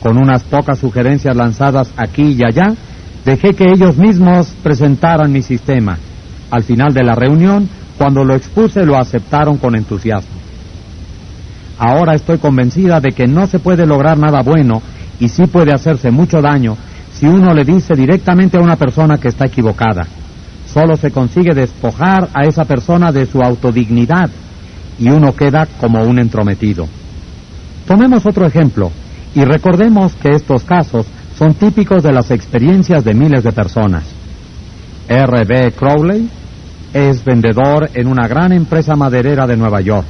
Con unas pocas sugerencias lanzadas aquí y allá, dejé que ellos mismos presentaran mi sistema. Al final de la reunión, cuando lo expuse, lo aceptaron con entusiasmo. Ahora estoy convencida de que no se puede lograr nada bueno y sí puede hacerse mucho daño si uno le dice directamente a una persona que está equivocada. Solo se consigue despojar a esa persona de su autodignidad y uno queda como un entrometido. Tomemos otro ejemplo y recordemos que estos casos son típicos de las experiencias de miles de personas. R.B. Crowley es vendedor en una gran empresa maderera de Nueva York.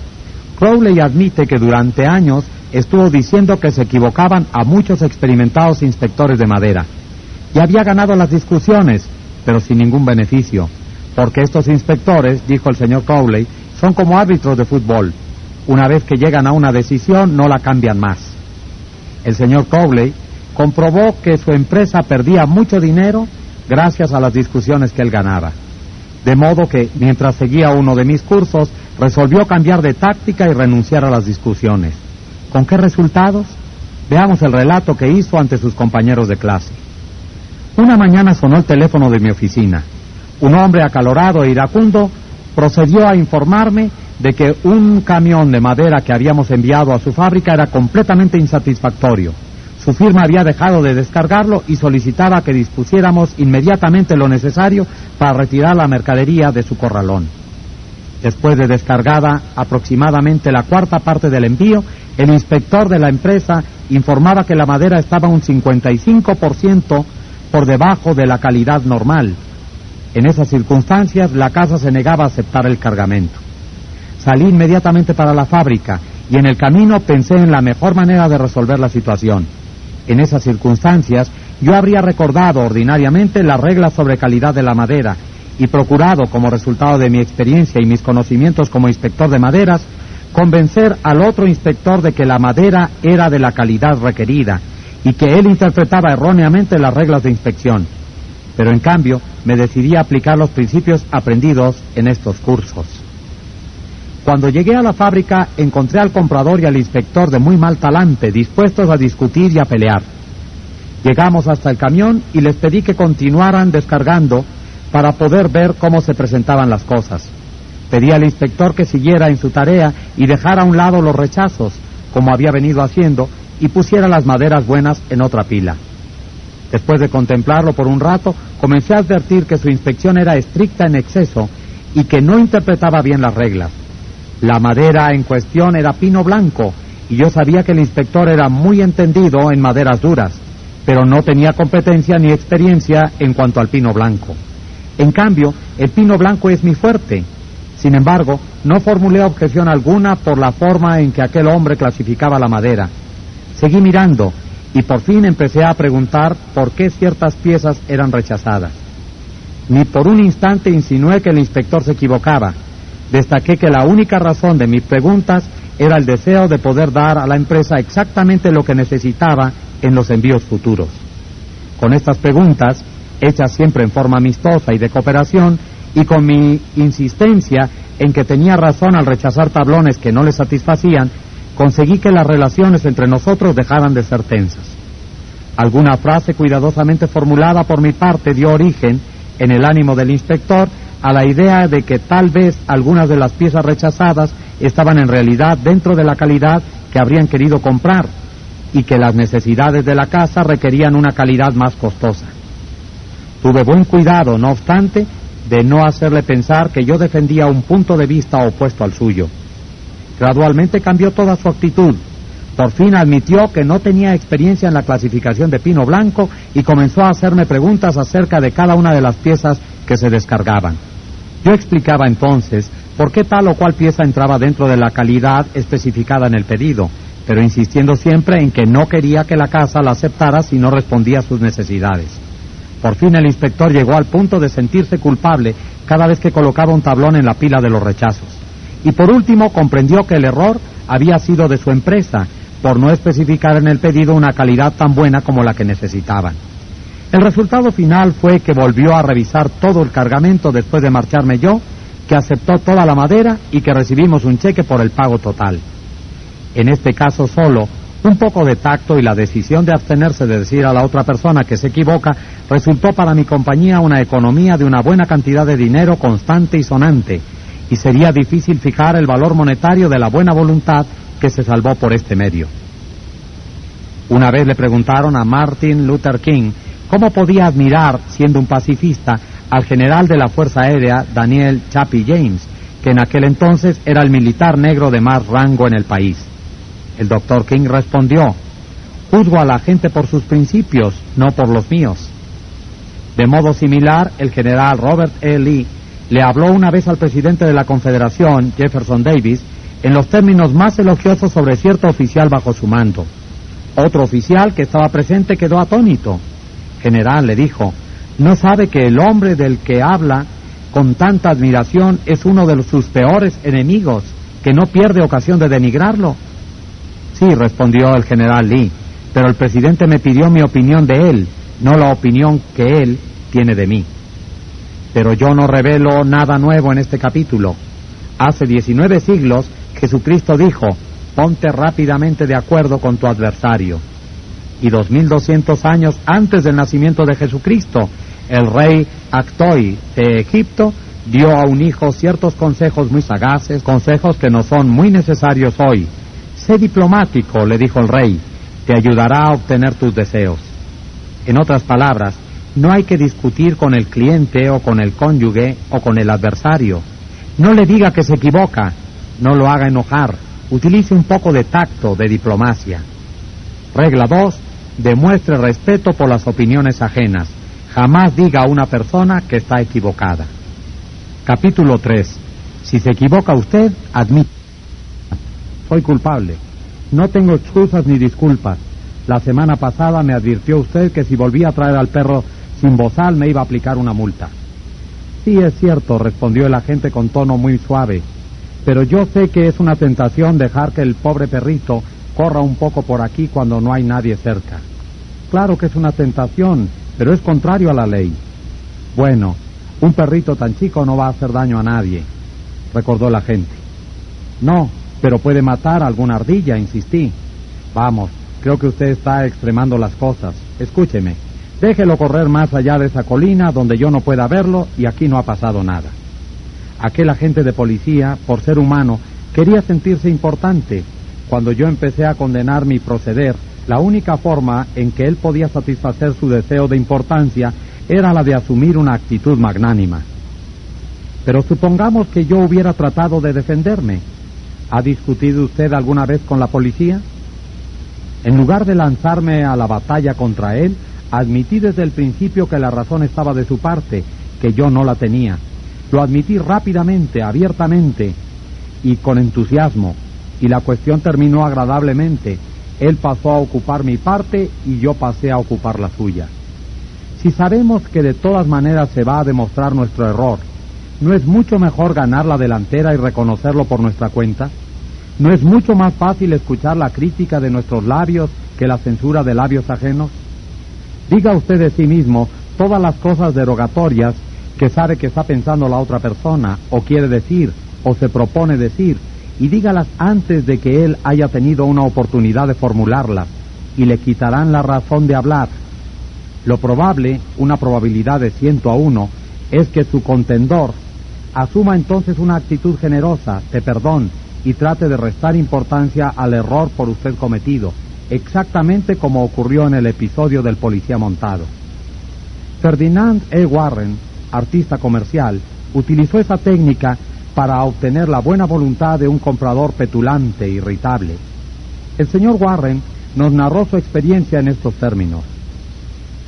Crowley admite que durante años estuvo diciendo que se equivocaban a muchos experimentados inspectores de madera. Y había ganado las discusiones, pero sin ningún beneficio, porque estos inspectores, dijo el señor Crowley, son como árbitros de fútbol. Una vez que llegan a una decisión, no la cambian más. El señor Crowley comprobó que su empresa perdía mucho dinero gracias a las discusiones que él ganaba. De modo que, mientras seguía uno de mis cursos, resolvió cambiar de táctica y renunciar a las discusiones. ¿Con qué resultados? Veamos el relato que hizo ante sus compañeros de clase. Una mañana sonó el teléfono de mi oficina. Un hombre acalorado e iracundo procedió a informarme de que un camión de madera que habíamos enviado a su fábrica era completamente insatisfactorio. Su firma había dejado de descargarlo y solicitaba que dispusiéramos inmediatamente lo necesario para retirar la mercadería de su corralón. Después de descargada aproximadamente la cuarta parte del envío, el inspector de la empresa informaba que la madera estaba un 55% por debajo de la calidad normal. En esas circunstancias, la casa se negaba a aceptar el cargamento. Salí inmediatamente para la fábrica y en el camino pensé en la mejor manera de resolver la situación. En esas circunstancias, yo habría recordado ordinariamente las reglas sobre calidad de la madera y procurado, como resultado de mi experiencia y mis conocimientos como inspector de maderas, convencer al otro inspector de que la madera era de la calidad requerida y que él interpretaba erróneamente las reglas de inspección. Pero en cambio, me decidí a aplicar los principios aprendidos en estos cursos. Cuando llegué a la fábrica, encontré al comprador y al inspector de muy mal talante, dispuestos a discutir y a pelear. Llegamos hasta el camión y les pedí que continuaran descargando para poder ver cómo se presentaban las cosas. Pedí al inspector que siguiera en su tarea y dejara a un lado los rechazos, como había venido haciendo, y pusiera las maderas buenas en otra pila. Después de contemplarlo por un rato, comencé a advertir que su inspección era estricta en exceso y que no interpretaba bien las reglas. La madera en cuestión era pino blanco y yo sabía que el inspector era muy entendido en maderas duras, pero no tenía competencia ni experiencia en cuanto al pino blanco. En cambio, el pino blanco es mi fuerte. Sin embargo, no formulé objeción alguna por la forma en que aquel hombre clasificaba la madera. Seguí mirando y por fin empecé a preguntar por qué ciertas piezas eran rechazadas. Ni por un instante insinué que el inspector se equivocaba. Destaqué que la única razón de mis preguntas era el deseo de poder dar a la empresa exactamente lo que necesitaba en los envíos futuros. Con estas preguntas hechas siempre en forma amistosa y de cooperación, y con mi insistencia en que tenía razón al rechazar tablones que no le satisfacían, conseguí que las relaciones entre nosotros dejaran de ser tensas. Alguna frase cuidadosamente formulada por mi parte dio origen, en el ánimo del inspector, a la idea de que tal vez algunas de las piezas rechazadas estaban en realidad dentro de la calidad que habrían querido comprar y que las necesidades de la casa requerían una calidad más costosa. Tuve buen cuidado, no obstante, de no hacerle pensar que yo defendía un punto de vista opuesto al suyo. Gradualmente cambió toda su actitud. Por fin admitió que no tenía experiencia en la clasificación de pino blanco y comenzó a hacerme preguntas acerca de cada una de las piezas que se descargaban. Yo explicaba entonces por qué tal o cual pieza entraba dentro de la calidad especificada en el pedido, pero insistiendo siempre en que no quería que la casa la aceptara si no respondía a sus necesidades. Por fin el inspector llegó al punto de sentirse culpable cada vez que colocaba un tablón en la pila de los rechazos. Y por último comprendió que el error había sido de su empresa por no especificar en el pedido una calidad tan buena como la que necesitaban. El resultado final fue que volvió a revisar todo el cargamento después de marcharme yo, que aceptó toda la madera y que recibimos un cheque por el pago total. En este caso solo, Un poco de tacto y la decisión de abstenerse de decir a la otra persona que se equivoca resultó para mi compañía una economía de una buena cantidad de dinero constante y sonante, y sería difícil fijar el valor monetario de la buena voluntad que se salvó por este medio. Una vez le preguntaron a Martin Luther King cómo podía admirar, siendo un pacifista, al general de la Fuerza Aérea Daniel Chappie James, que en aquel entonces era el militar negro de más rango en el país. El doctor King respondió, juzgo a la gente por sus principios, no por los míos. De modo similar, el general Robert E. Lee le habló una vez al presidente de la Confederación, Jefferson Davis, en los términos más elogiosos sobre cierto oficial bajo su mando. Otro oficial que estaba presente quedó atónito. General, le dijo, ¿no sabe que el hombre del que habla con tanta admiración es uno de sus peores enemigos, que no pierde ocasión de denigrarlo? Sí, respondió el general Lee, pero el presidente me pidió mi opinión de él, no la opinión que él tiene de mí. Pero yo no revelo nada nuevo en este capítulo. Hace 19 siglos Jesucristo dijo, ponte rápidamente de acuerdo con tu adversario. Y 2200 años antes del nacimiento de Jesucristo, el rey Actoi de Egipto dio a un hijo ciertos consejos muy sagaces, consejos que no son muy necesarios hoy. Sé diplomático, le dijo el rey, te ayudará a obtener tus deseos. En otras palabras, no hay que discutir con el cliente o con el cónyuge o con el adversario. No le diga que se equivoca, no lo haga enojar, utilice un poco de tacto, de diplomacia. Regla 2. Demuestre respeto por las opiniones ajenas. Jamás diga a una persona que está equivocada. Capítulo 3. Si se equivoca usted, admite. Soy culpable. No tengo excusas ni disculpas. La semana pasada me advirtió usted que si volvía a traer al perro sin bozal me iba a aplicar una multa. Sí, es cierto, respondió el agente con tono muy suave, pero yo sé que es una tentación dejar que el pobre perrito corra un poco por aquí cuando no hay nadie cerca. Claro que es una tentación, pero es contrario a la ley. Bueno, un perrito tan chico no va a hacer daño a nadie, recordó el agente. No, pero puede matar a alguna ardilla, insistí. Vamos, creo que usted está extremando las cosas. Escúcheme. Déjelo correr más allá de esa colina donde yo no pueda verlo y aquí no ha pasado nada. Aquel agente de policía, por ser humano, quería sentirse importante. Cuando yo empecé a condenar mi proceder, la única forma en que él podía satisfacer su deseo de importancia era la de asumir una actitud magnánima. Pero supongamos que yo hubiera tratado de defenderme. ¿Ha discutido usted alguna vez con la policía? En lugar de lanzarme a la batalla contra él, Admití desde el principio que la razón estaba de su parte, que yo no la tenía. Lo admití rápidamente, abiertamente y con entusiasmo, y la cuestión terminó agradablemente. Él pasó a ocupar mi parte y yo pasé a ocupar la suya. Si sabemos que de todas maneras se va a demostrar nuestro error, ¿no es mucho mejor ganar la delantera y reconocerlo por nuestra cuenta? ¿No es mucho más fácil escuchar la crítica de nuestros labios que la censura de labios ajenos? Diga usted de sí mismo todas las cosas derogatorias que sabe que está pensando la otra persona, o quiere decir, o se propone decir, y dígalas antes de que él haya tenido una oportunidad de formularlas, y le quitarán la razón de hablar. Lo probable, una probabilidad de ciento a uno, es que su contendor asuma entonces una actitud generosa, de perdón, y trate de restar importancia al error por usted cometido, exactamente como ocurrió en el episodio del policía montado. Ferdinand E. Warren, artista comercial, utilizó esa técnica para obtener la buena voluntad de un comprador petulante e irritable. El señor Warren nos narró su experiencia en estos términos.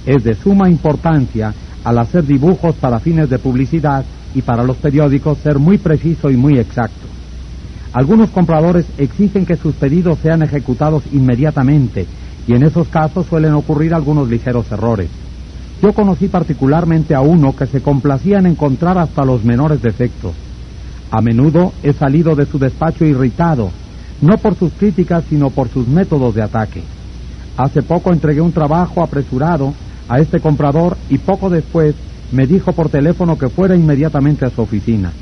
Es de suma importancia al hacer dibujos para fines de publicidad y para los periódicos ser muy preciso y muy exacto. Algunos compradores exigen que sus pedidos sean ejecutados inmediatamente y en esos casos suelen ocurrir algunos ligeros errores. Yo conocí particularmente a uno que se complacía en encontrar hasta los menores defectos. A menudo he salido de su despacho irritado, no por sus críticas, sino por sus métodos de ataque. Hace poco entregué un trabajo apresurado a este comprador y poco después me dijo por teléfono que fuera inmediatamente a su oficina.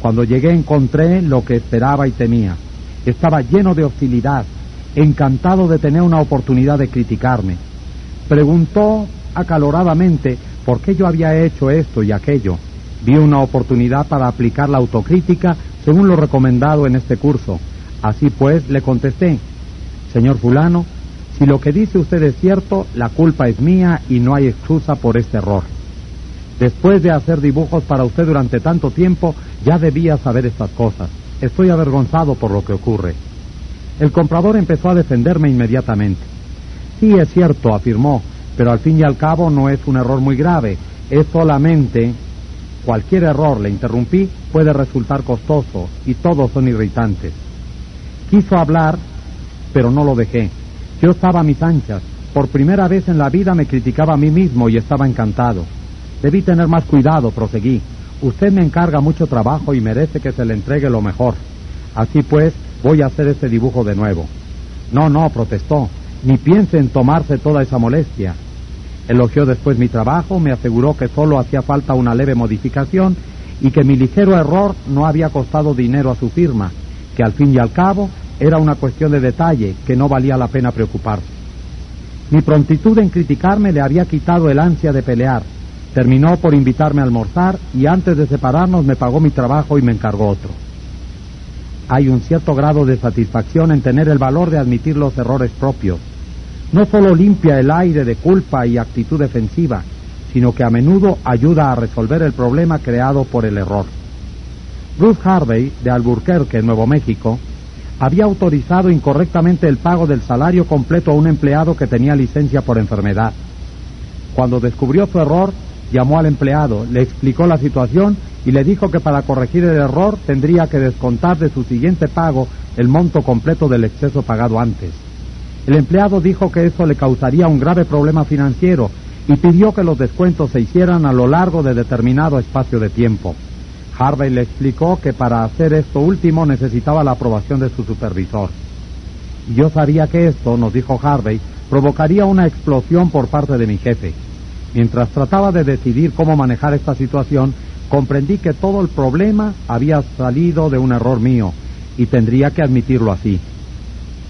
Cuando llegué encontré lo que esperaba y temía. Estaba lleno de hostilidad. encantado de tener una oportunidad de criticarme. Preguntó acaloradamente por qué yo había hecho esto y aquello. Vi una oportunidad para aplicar la autocrítica según lo recomendado en este curso. Así pues, le contesté, Señor fulano, si lo que dice usted es cierto, la culpa es mía y no hay excusa por este error. Después de hacer dibujos para usted durante tanto tiempo, ya debía saber estas cosas. Estoy avergonzado por lo que ocurre. El comprador empezó a defenderme inmediatamente. Sí, es cierto, afirmó, pero al fin y al cabo no es un error muy grave, es solamente cualquier error, le interrumpí, puede resultar costoso y todos son irritantes. Quiso hablar, pero no lo dejé. Yo estaba a mis anchas. Por primera vez en la vida me criticaba a mí mismo y estaba encantado. Debí tener más cuidado, proseguí. Usted me encarga mucho trabajo y merece que se le entregue lo mejor. Así pues, voy a hacer este dibujo de nuevo. No, no, protestó. Ni piense en tomarse toda esa molestia. Elogió después mi trabajo, me aseguró que solo hacía falta una leve modificación y que mi ligero error no había costado dinero a su firma, que al fin y al cabo era una cuestión de detalle que no valía la pena preocuparse. Mi prontitud en criticarme le había quitado el ansia de pelear. Terminó por invitarme a almorzar y antes de separarnos me pagó mi trabajo y me encargó otro. Hay un cierto grado de satisfacción en tener el valor de admitir los errores propios. No solo limpia el aire de culpa y actitud defensiva, sino que a menudo ayuda a resolver el problema creado por el error. Bruce Harvey, de Albuquerque, Nuevo México, había autorizado incorrectamente el pago del salario completo a un empleado que tenía licencia por enfermedad. Cuando descubrió su error, llamó al empleado, le explicó la situación y le dijo que para corregir el error tendría que descontar de su siguiente pago el monto completo del exceso pagado antes. El empleado dijo que eso le causaría un grave problema financiero y pidió que los descuentos se hicieran a lo largo de determinado espacio de tiempo. Harvey le explicó que para hacer esto último necesitaba la aprobación de su supervisor. Yo sabía que esto, nos dijo Harvey, provocaría una explosión por parte de mi jefe. Mientras trataba de decidir cómo manejar esta situación, comprendí que todo el problema había salido de un error mío y tendría que admitirlo así.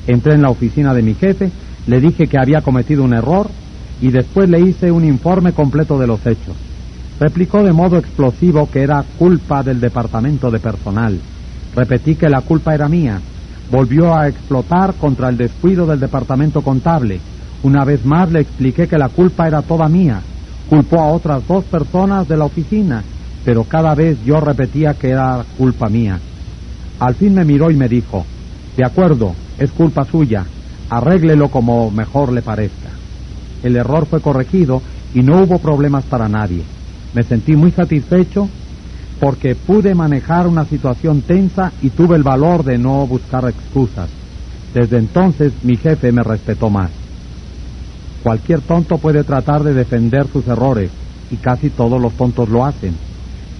Entré en la oficina de mi jefe, le dije que había cometido un error y después le hice un informe completo de los hechos. Replicó de modo explosivo que era culpa del departamento de personal. Repetí que la culpa era mía. Volvió a explotar contra el descuido del departamento contable. Una vez más le expliqué que la culpa era toda mía. Culpó a otras dos personas de la oficina, pero cada vez yo repetía que era culpa mía. Al fin me miró y me dijo, de acuerdo, es culpa suya, arréglelo como mejor le parezca. El error fue corregido y no hubo problemas para nadie. Me sentí muy satisfecho porque pude manejar una situación tensa y tuve el valor de no buscar excusas. Desde entonces mi jefe me respetó más. Cualquier tonto puede tratar de defender sus errores, y casi todos los tontos lo hacen,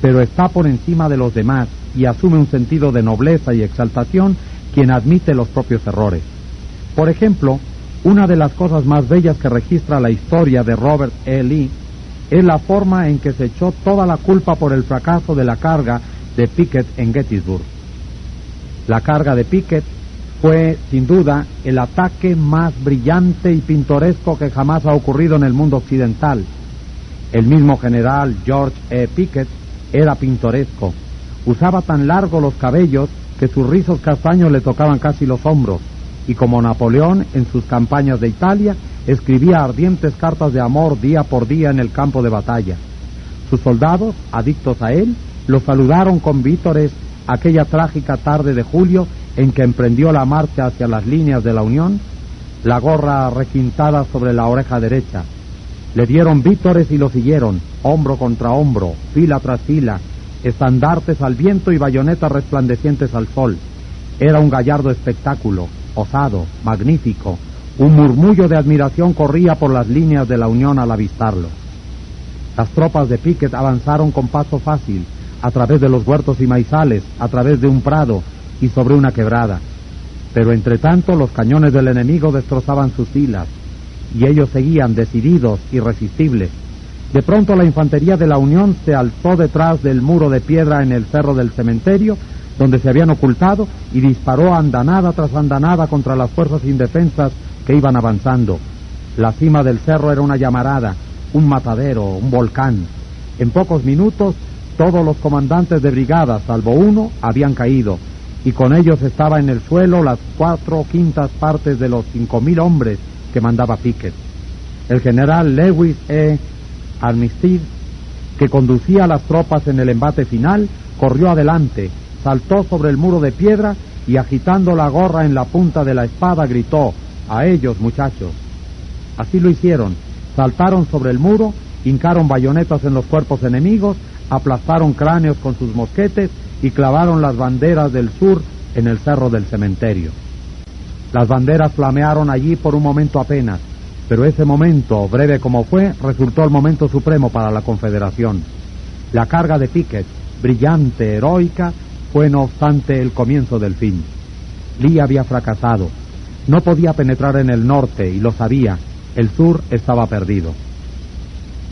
pero está por encima de los demás y asume un sentido de nobleza y exaltación quien admite los propios errores. Por ejemplo, una de las cosas más bellas que registra la historia de Robert E. Lee es la forma en que se echó toda la culpa por el fracaso de la carga de Pickett en Gettysburg. La carga de Pickett fue, sin duda, el ataque más brillante y pintoresco que jamás ha ocurrido en el mundo occidental. El mismo general George E. Pickett era pintoresco. Usaba tan largos los cabellos que sus rizos castaños le tocaban casi los hombros, y como Napoleón en sus campañas de Italia, escribía ardientes cartas de amor día por día en el campo de batalla. Sus soldados, adictos a él, lo saludaron con vítores aquella trágica tarde de julio en que emprendió la marcha hacia las líneas de la Unión, la gorra requintada sobre la oreja derecha. Le dieron vítores y lo siguieron, hombro contra hombro, fila tras fila, estandartes al viento y bayonetas resplandecientes al sol. Era un gallardo espectáculo, osado, magnífico. Un murmullo de admiración corría por las líneas de la Unión al avistarlo. Las tropas de Pickett avanzaron con paso fácil, a través de los huertos y maizales, a través de un prado y sobre una quebrada. Pero entre tanto los cañones del enemigo destrozaban sus filas, y ellos seguían decididos, irresistibles. De pronto la infantería de la Unión se alzó detrás del muro de piedra en el cerro del cementerio, donde se habían ocultado y disparó andanada tras andanada contra las fuerzas indefensas que iban avanzando. La cima del cerro era una llamarada, un matadero, un volcán. En pocos minutos todos los comandantes de brigada, salvo uno, habían caído, y con ellos estaba en el suelo las cuatro quintas partes de los cinco mil hombres que mandaba Pickett. El general Lewis E. Armistead, que conducía a las tropas en el embate final, corrió adelante, saltó sobre el muro de piedra y agitando la gorra en la punta de la espada gritó, a ellos muchachos. Así lo hicieron, saltaron sobre el muro, hincaron bayonetas en los cuerpos enemigos, aplastaron cráneos con sus mosquetes y clavaron las banderas del sur en el cerro del cementerio. Las banderas flamearon allí por un momento apenas, pero ese momento, breve como fue, resultó el momento supremo para la Confederación. La carga de Pickett, brillante, heroica, fue no obstante el comienzo del fin. Lee había fracasado. No podía penetrar en el norte y lo sabía. El sur estaba perdido.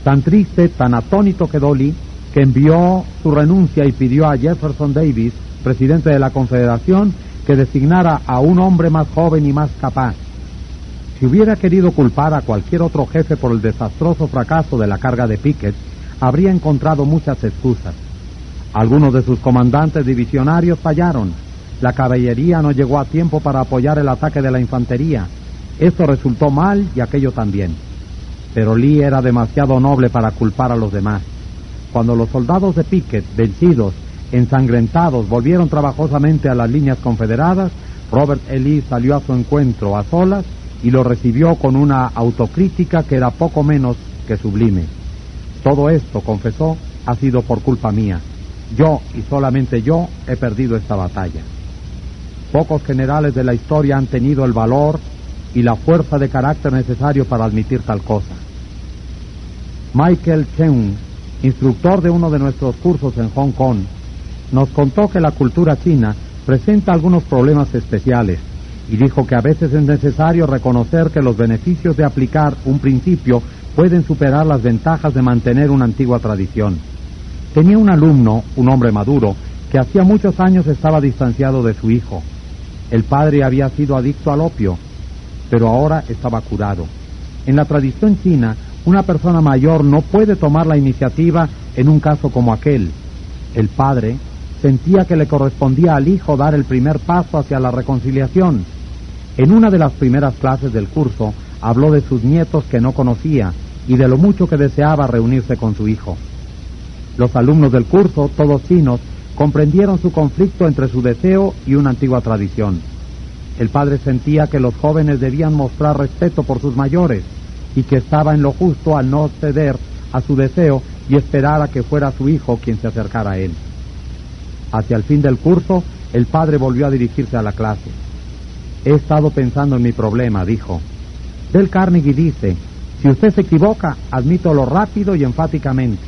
Tan triste, tan atónito quedó Lee que envió su renuncia y pidió a Jefferson Davis, presidente de la Confederación, que designara a un hombre más joven y más capaz. Si hubiera querido culpar a cualquier otro jefe por el desastroso fracaso de la carga de Pickett, habría encontrado muchas excusas. Algunos de sus comandantes divisionarios fallaron. La caballería no llegó a tiempo para apoyar el ataque de la infantería. Esto resultó mal y aquello también. Pero Lee era demasiado noble para culpar a los demás. Cuando los soldados de Pickett, vencidos, ensangrentados, volvieron trabajosamente a las líneas confederadas, Robert E. Lee salió a su encuentro a solas y lo recibió con una autocrítica que era poco menos que sublime. Todo esto, confesó, ha sido por culpa mía. Yo y solamente yo he perdido esta batalla. Pocos generales de la historia han tenido el valor y la fuerza de carácter necesario para admitir tal cosa. Michael Cheung instructor de uno de nuestros cursos en Hong Kong, nos contó que la cultura china presenta algunos problemas especiales y dijo que a veces es necesario reconocer que los beneficios de aplicar un principio pueden superar las ventajas de mantener una antigua tradición. Tenía un alumno, un hombre maduro, que hacía muchos años estaba distanciado de su hijo. El padre había sido adicto al opio, pero ahora estaba curado. En la tradición china, una persona mayor no puede tomar la iniciativa en un caso como aquel. El padre sentía que le correspondía al hijo dar el primer paso hacia la reconciliación. En una de las primeras clases del curso habló de sus nietos que no conocía y de lo mucho que deseaba reunirse con su hijo. Los alumnos del curso, todos chinos, comprendieron su conflicto entre su deseo y una antigua tradición. El padre sentía que los jóvenes debían mostrar respeto por sus mayores y que estaba en lo justo al no ceder a su deseo y esperar a que fuera su hijo quien se acercara a él. Hacia el fin del curso, el padre volvió a dirigirse a la clase. He estado pensando en mi problema, dijo. Del Carnegie dice, si usted se equivoca, admítalo rápido y enfáticamente.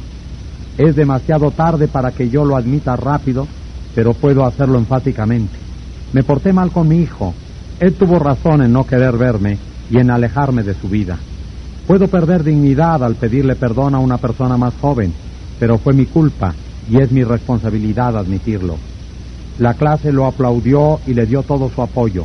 Es demasiado tarde para que yo lo admita rápido, pero puedo hacerlo enfáticamente. Me porté mal con mi hijo. Él tuvo razón en no querer verme y en alejarme de su vida. Puedo perder dignidad al pedirle perdón a una persona más joven, pero fue mi culpa y es mi responsabilidad admitirlo. La clase lo aplaudió y le dio todo su apoyo.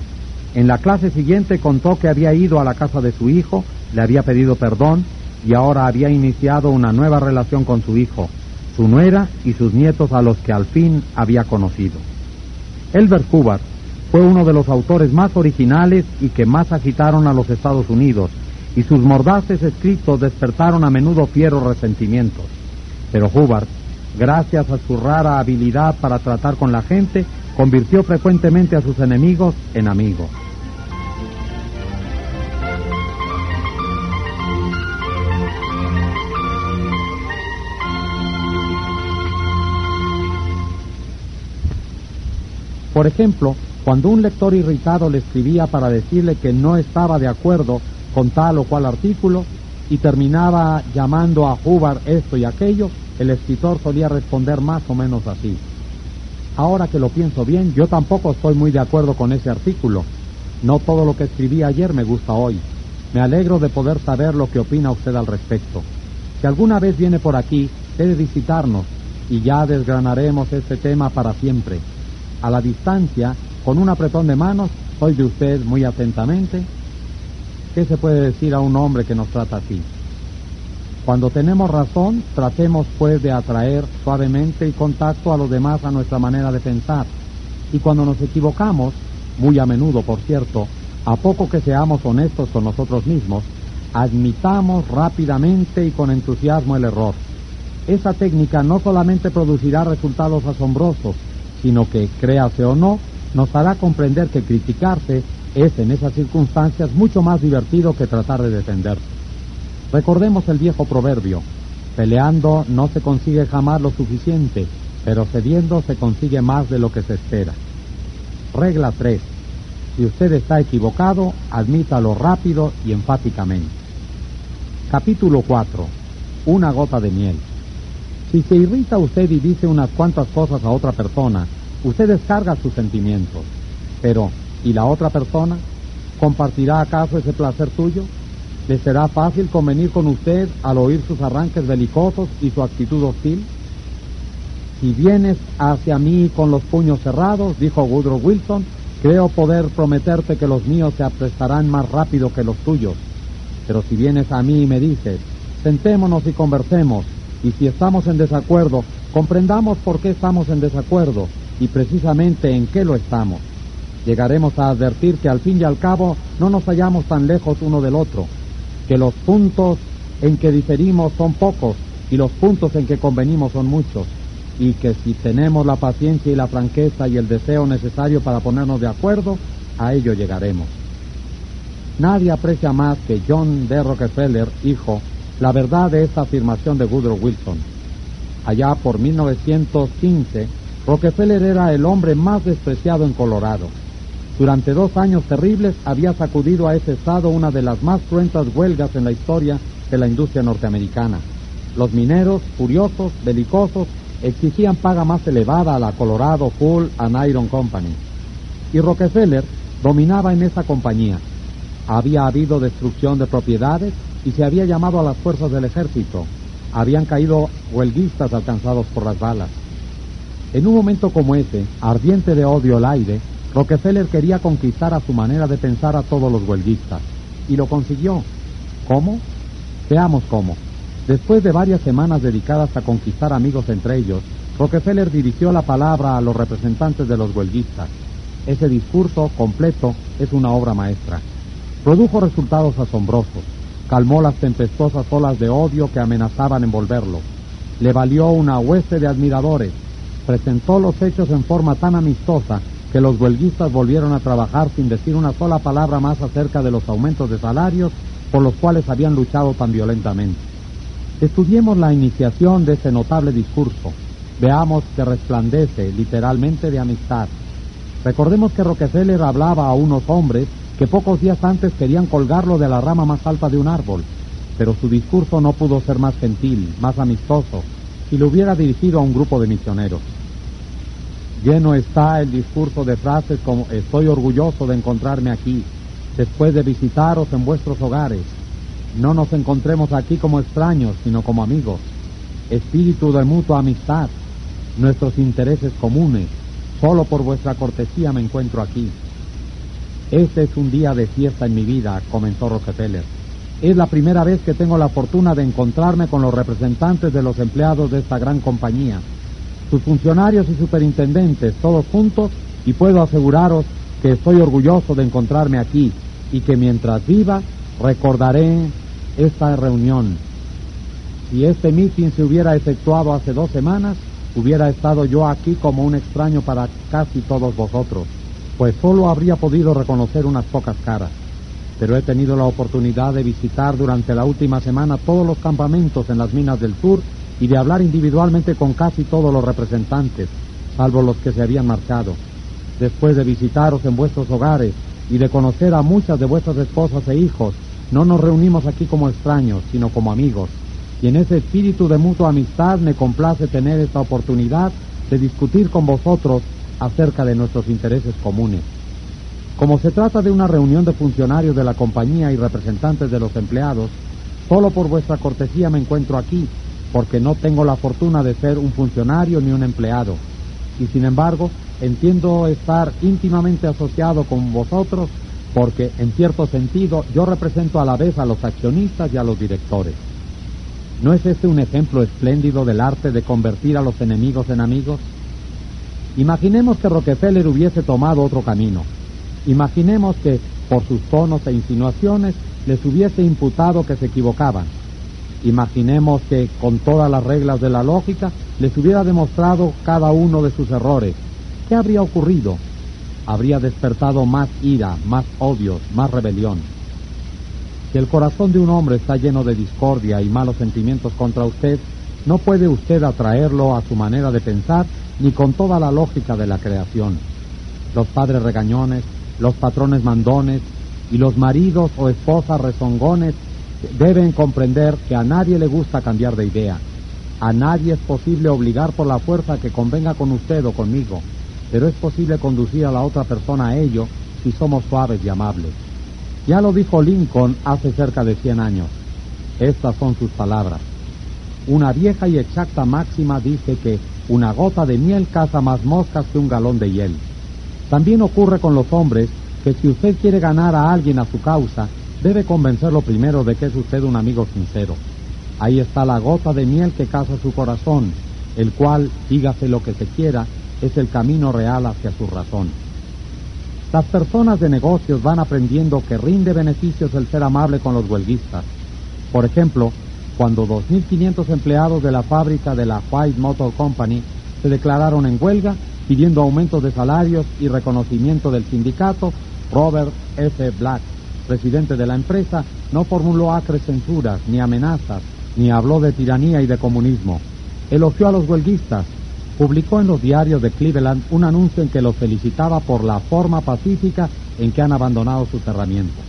En la clase siguiente contó que había ido a la casa de su hijo, le había pedido perdón y ahora había iniciado una nueva relación con su hijo, su nuera y sus nietos a los que al fin había conocido. Elbert Hubbard fue uno de los autores más originales y que más agitaron a los Estados Unidos y sus mordaces escritos despertaron a menudo fieros resentimientos. Pero Hubbard, gracias a su rara habilidad para tratar con la gente, convirtió frecuentemente a sus enemigos en amigos. Por ejemplo, cuando un lector irritado le escribía para decirle que no estaba de acuerdo con tal o cual artículo y terminaba llamando a Hubbard esto y aquello, el escritor solía responder más o menos así. Ahora que lo pienso bien, yo tampoco estoy muy de acuerdo con ese artículo. No todo lo que escribí ayer me gusta hoy. Me alegro de poder saber lo que opina usted al respecto. Si alguna vez viene por aquí, debe visitarnos y ya desgranaremos este tema para siempre. a la distancia, con un apretón de manos, soy de usted muy atentamente. ¿Qué se puede decir a un hombre que nos trata así? Cuando tenemos razón, tratemos pues de atraer suavemente y contacto a los demás a nuestra manera de pensar. Y cuando nos equivocamos, muy a menudo por cierto, a poco que seamos honestos con nosotros mismos, admitamos rápidamente y con entusiasmo el error. Esa técnica no solamente producirá resultados asombrosos, sino que, créase o no, nos hará comprender que criticarse es en esas circunstancias mucho más divertido que tratar de defenderse. Recordemos el viejo proverbio, peleando no se consigue jamás lo suficiente, pero cediendo se consigue más de lo que se espera. Regla 3. Si usted está equivocado, admítalo rápido y enfáticamente. Capítulo 4. Una gota de miel. Si se irrita usted y dice unas cuantas cosas a otra persona, usted descarga sus sentimientos. Pero, ¿y la otra persona? ¿Compartirá acaso ese placer tuyo? ¿Le será fácil convenir con usted al oír sus arranques belicosos y su actitud hostil? Si vienes hacia mí con los puños cerrados, dijo Woodrow Wilson, creo poder prometerte que los míos se aprestarán más rápido que los tuyos. Pero si vienes a mí y me dices, sentémonos y conversemos, y si estamos en desacuerdo, comprendamos por qué estamos en desacuerdo y precisamente en qué lo estamos. Llegaremos a advertir que al fin y al cabo no nos hallamos tan lejos uno del otro, que los puntos en que diferimos son pocos y los puntos en que convenimos son muchos, y que si tenemos la paciencia y la franqueza y el deseo necesario para ponernos de acuerdo, a ello llegaremos. Nadie aprecia más que John D. Rockefeller, hijo, la verdad de esta afirmación de Woodrow Wilson. Allá por 1915, Rockefeller era el hombre más despreciado en Colorado. Durante dos años terribles había sacudido a ese estado una de las más cruentas huelgas en la historia de la industria norteamericana. Los mineros, furiosos, belicosos, exigían paga más elevada a la Colorado Coal and Iron Company. Y Rockefeller dominaba en esa compañía. Había habido destrucción de propiedades y se había llamado a las fuerzas del ejército. Habían caído huelguistas alcanzados por las balas. En un momento como ese, ardiente de odio al aire, Rockefeller quería conquistar a su manera de pensar a todos los huelguistas. Y lo consiguió. ¿Cómo? Veamos cómo. Después de varias semanas dedicadas a conquistar amigos entre ellos, Rockefeller dirigió la palabra a los representantes de los huelguistas. Ese discurso completo es una obra maestra. Produjo resultados asombrosos calmó las tempestuosas olas de odio que amenazaban envolverlo. Le valió una hueste de admiradores. Presentó los hechos en forma tan amistosa que los huelguistas volvieron a trabajar sin decir una sola palabra más acerca de los aumentos de salarios por los cuales habían luchado tan violentamente. Estudiemos la iniciación de ese notable discurso. Veamos que resplandece literalmente de amistad. Recordemos que Rockefeller hablaba a unos hombres que pocos días antes querían colgarlo de la rama más alta de un árbol, pero su discurso no pudo ser más gentil, más amistoso, si lo hubiera dirigido a un grupo de misioneros. Lleno está el discurso de frases como estoy orgulloso de encontrarme aquí, después de visitaros en vuestros hogares. No nos encontremos aquí como extraños, sino como amigos. Espíritu de mutua amistad, nuestros intereses comunes. Solo por vuestra cortesía me encuentro aquí. Este es un día de fiesta en mi vida, comenzó Rockefeller. Es la primera vez que tengo la fortuna de encontrarme con los representantes de los empleados de esta gran compañía, sus funcionarios y superintendentes, todos juntos, y puedo aseguraros que estoy orgulloso de encontrarme aquí y que mientras viva recordaré esta reunión. Si este meeting se hubiera efectuado hace dos semanas, hubiera estado yo aquí como un extraño para casi todos vosotros pues solo habría podido reconocer unas pocas caras. Pero he tenido la oportunidad de visitar durante la última semana todos los campamentos en las minas del sur y de hablar individualmente con casi todos los representantes, salvo los que se habían marchado. Después de visitaros en vuestros hogares y de conocer a muchas de vuestras esposas e hijos, no nos reunimos aquí como extraños, sino como amigos. Y en ese espíritu de mutua amistad me complace tener esta oportunidad de discutir con vosotros acerca de nuestros intereses comunes. Como se trata de una reunión de funcionarios de la compañía y representantes de los empleados, solo por vuestra cortesía me encuentro aquí, porque no tengo la fortuna de ser un funcionario ni un empleado. Y sin embargo, entiendo estar íntimamente asociado con vosotros porque, en cierto sentido, yo represento a la vez a los accionistas y a los directores. ¿No es este un ejemplo espléndido del arte de convertir a los enemigos en amigos? Imaginemos que Rockefeller hubiese tomado otro camino. Imaginemos que, por sus tonos e insinuaciones, les hubiese imputado que se equivocaban. Imaginemos que, con todas las reglas de la lógica, les hubiera demostrado cada uno de sus errores. ¿Qué habría ocurrido? Habría despertado más ira, más odios, más rebelión. Si el corazón de un hombre está lleno de discordia y malos sentimientos contra usted, no puede usted atraerlo a su manera de pensar ni con toda la lógica de la creación. Los padres regañones, los patrones mandones y los maridos o esposas rezongones deben comprender que a nadie le gusta cambiar de idea. A nadie es posible obligar por la fuerza que convenga con usted o conmigo, pero es posible conducir a la otra persona a ello si somos suaves y amables. Ya lo dijo Lincoln hace cerca de 100 años. Estas son sus palabras. Una vieja y exacta máxima dice que una gota de miel caza más moscas que un galón de hiel. También ocurre con los hombres que si usted quiere ganar a alguien a su causa, debe convencerlo primero de que es usted un amigo sincero. Ahí está la gota de miel que caza su corazón, el cual, dígase lo que se quiera, es el camino real hacia su razón. Las personas de negocios van aprendiendo que rinde beneficios el ser amable con los huelguistas. Por ejemplo, cuando 2.500 empleados de la fábrica de la White Motor Company se declararon en huelga pidiendo aumento de salarios y reconocimiento del sindicato, Robert F. Black, presidente de la empresa, no formuló acres censuras ni amenazas, ni habló de tiranía y de comunismo. Elogió a los huelguistas, publicó en los diarios de Cleveland un anuncio en que los felicitaba por la forma pacífica en que han abandonado sus herramientas.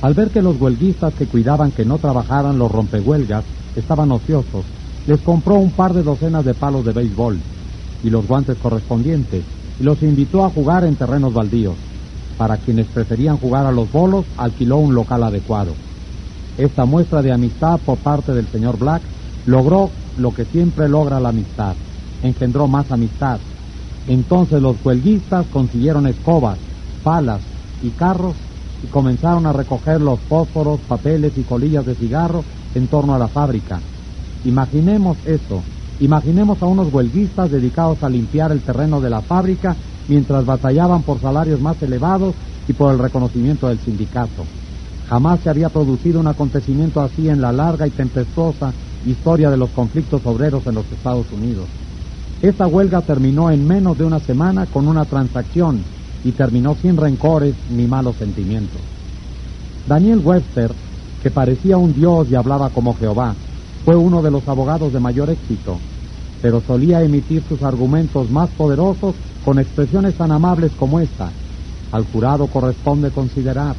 Al ver que los huelguistas que cuidaban que no trabajaran los rompehuelgas estaban ociosos, les compró un par de docenas de palos de béisbol y los guantes correspondientes y los invitó a jugar en terrenos baldíos. Para quienes preferían jugar a los bolos, alquiló un local adecuado. Esta muestra de amistad por parte del señor Black logró lo que siempre logra la amistad, engendró más amistad. Entonces los huelguistas consiguieron escobas, palas y carros y comenzaron a recoger los fósforos, papeles y colillas de cigarro en torno a la fábrica. Imaginemos esto, imaginemos a unos huelguistas dedicados a limpiar el terreno de la fábrica mientras batallaban por salarios más elevados y por el reconocimiento del sindicato. Jamás se había producido un acontecimiento así en la larga y tempestuosa historia de los conflictos obreros en los Estados Unidos. Esta huelga terminó en menos de una semana con una transacción y terminó sin rencores ni malos sentimientos. Daniel Webster, que parecía un dios y hablaba como Jehová, fue uno de los abogados de mayor éxito, pero solía emitir sus argumentos más poderosos con expresiones tan amables como esta. Al jurado corresponde considerar.